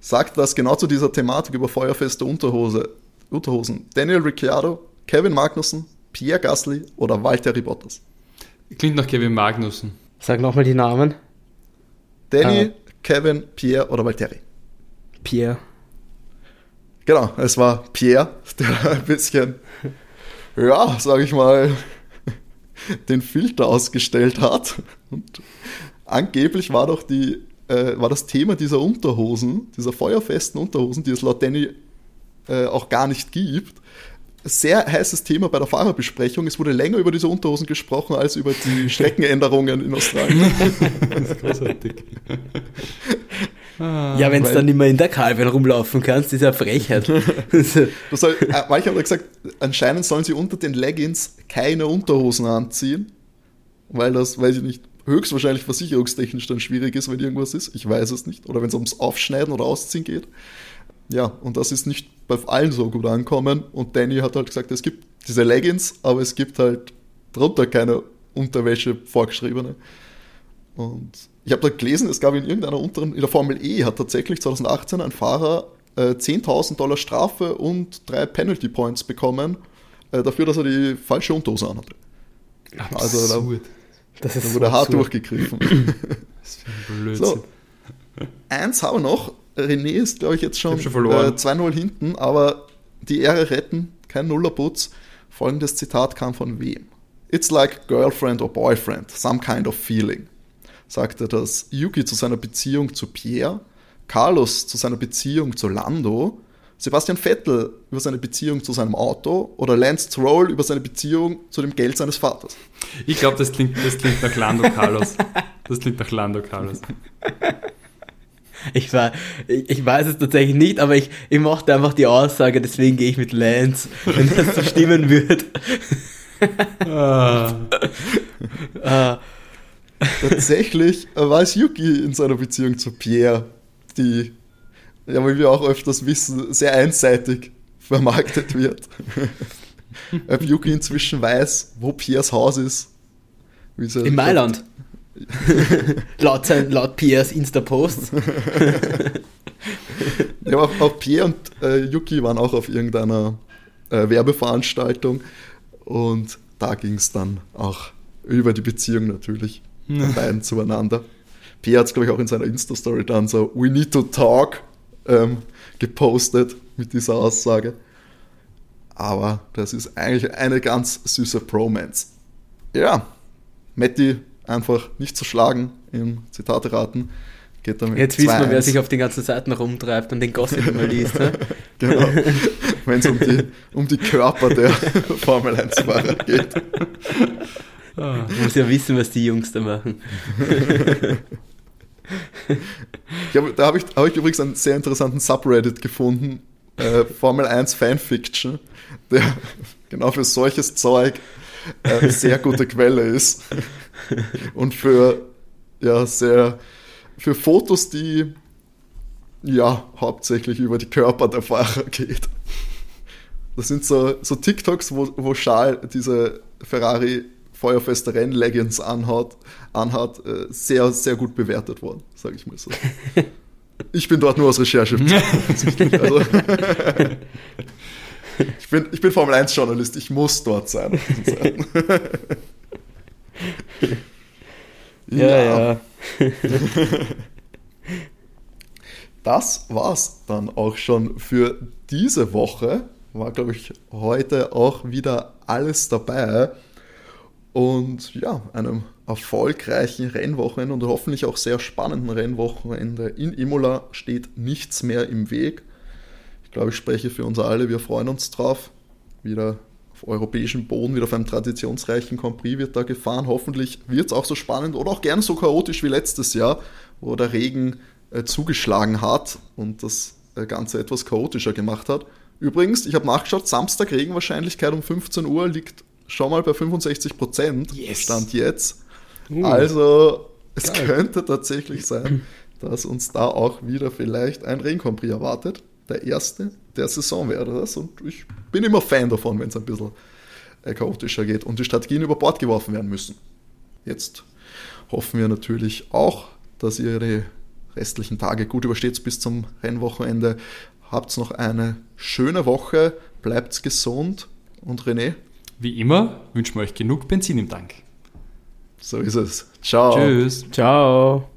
Sagt das genau zu dieser Thematik über feuerfeste Unterhose, Unterhosen Daniel Ricciardo, Kevin Magnussen, Pierre Gasly oder Valtteri Bottas? Klingt nach Kevin Magnussen. Sag nochmal die Namen. Danny, Ah. Kevin, Pierre oder Valtteri? Pierre. Genau, es war Pierre, der ein bisschen, ja, sag ich mal, den Filter ausgestellt hat. Und angeblich war doch die, äh, war das Thema dieser Unterhosen, dieser feuerfesten Unterhosen, die es laut Danny äh, auch gar nicht gibt, sehr heißes Thema bei der Fahrerbesprechung. Es wurde länger über diese Unterhosen gesprochen als über die Streckenänderungen in Australien. Großartig. Ja, wenn du dann immer in der Kalben rumlaufen kannst, ist ja Frechheit. Das soll, äh, manche haben gesagt, anscheinend sollen sie unter den Leggings keine Unterhosen anziehen, weil das, weiß ich nicht, höchstwahrscheinlich versicherungstechnisch dann schwierig ist, wenn irgendwas ist. Ich weiß es nicht. Oder wenn es ums Aufschneiden oder Ausziehen geht. Ja, und das ist nicht bei allen so gut ankommen. Und Danny hat halt gesagt, es gibt diese Leggings, aber es gibt halt drunter keine Unterwäsche vorgeschriebene. Und ich habe da gelesen, es gab in irgendeiner unteren, in der Formel E hat tatsächlich 2018 ein Fahrer äh, 10.000 Dollar Strafe und drei Penalty Points bekommen, äh, dafür, dass er die falsche Unterhose anhatte. Also da- Absurd. Das ist Da so wurde hart absurd. durchgegriffen. Was für ein Blödsinn. so, eins haben wir noch. René ist, glaube ich, jetzt schon, Ich schon verloren. Äh, 2-0 hinten, aber die Ehre retten, kein Nullerputz. Folgendes Zitat kam von wem? It's like girlfriend or boyfriend, some kind of feeling. Sagte das Yuki zu seiner Beziehung zu Pierre, Carlos zu seiner Beziehung zu Lando, Sebastian Vettel über seine Beziehung zu seinem Auto oder Lance Stroll über seine Beziehung zu dem Geld seines Vaters. Ich glaube, das klingt, das klingt nach Lando Carlos. Das klingt nach Lando Carlos. Ich, war, ich, ich weiß es tatsächlich nicht, aber ich, ich mochte einfach die Aussage, deswegen gehe ich mit Lance, wenn das so stimmen wird. Ah, Äh, Tatsächlich war es Yuki in seiner Beziehung zu Pierre, die, ja, wie wir auch öfters wissen, sehr einseitig vermarktet wird. ob Yuki inzwischen weiß, wo Piers Haus ist. In Mailand. laut, sein, laut Piers Insta-Posts. ja, auch, auch, Pierre und äh, Yuki waren auch auf irgendeiner äh, Werbeveranstaltung und da ging es dann auch über die Beziehung natürlich der beiden zueinander. Pierre hat es, glaube ich, auch in seiner Insta-Story dann so We need to talk ähm, gepostet mit dieser Aussage. Aber das ist eigentlich eine ganz süße Bromance. Ja, Matti einfach nicht zu schlagen im Zitate raten. Geht damit Jetzt wissen wir, wer sich auf den ganzen Seiten rumtreibt und den Gossip immer liest. Ne? genau, wenn es um die, um die Körper der Formel 1-Fahrer geht. Oh, muss ja wissen, was die Jungs da machen. hab, da habe ich, hab ich übrigens einen sehr interessanten Subreddit gefunden, äh, Formel 1 Fanfiction, der genau für solches Zeug eine sehr gute Quelle ist. Und für ja, sehr für Fotos, die ja hauptsächlich über die Körper der Fahrer geht. Das sind so, so TikToks, wo, wo Charles diese Ferrari feuerfeste Rennleggings anhat, anhat äh, sehr, sehr gut bewertet worden, sage ich mal so. Ich bin dort nur aus Recherche. also, ich, bin, ich bin Formel 1 Journalist, ich muss dort sein. ja, ja. ja. das war's dann auch schon für diese Woche. War, glaube ich, heute auch wieder alles dabei. Und ja, einem erfolgreichen Rennwochenende und hoffentlich auch sehr spannenden Rennwochenende in Imola steht nichts mehr im Weg. Ich glaube, ich spreche für uns alle. Wir freuen uns drauf. Wieder auf europäischem Boden, wieder auf einem traditionsreichen Grand Prix wird da gefahren. Hoffentlich wird es auch so spannend oder auch gerne so chaotisch wie letztes Jahr, wo der Regen äh, zugeschlagen hat und das äh, Ganze etwas chaotischer gemacht hat. Übrigens, ich habe nachgeschaut, Samstag Regenwahrscheinlichkeit um 15 Uhr liegt schon mal bei 65 Prozent. Yes. Stand jetzt. Uh, also es geil. könnte tatsächlich sein, dass uns da auch wieder vielleicht ein Regencompris erwartet. Der erste der Saison wäre das. Und ich bin immer Fan davon, wenn es ein bisschen äh, chaotischer geht und die Strategien über Bord geworfen werden müssen. Jetzt hoffen wir natürlich auch, dass ihr die restlichen Tage gut übersteht bis zum Rennwochenende. Habt noch eine schöne Woche, bleibt gesund und René, wie immer wünschen wir euch genug Benzin im Tank. So ist es. Ciao. Tschüss. Ciao.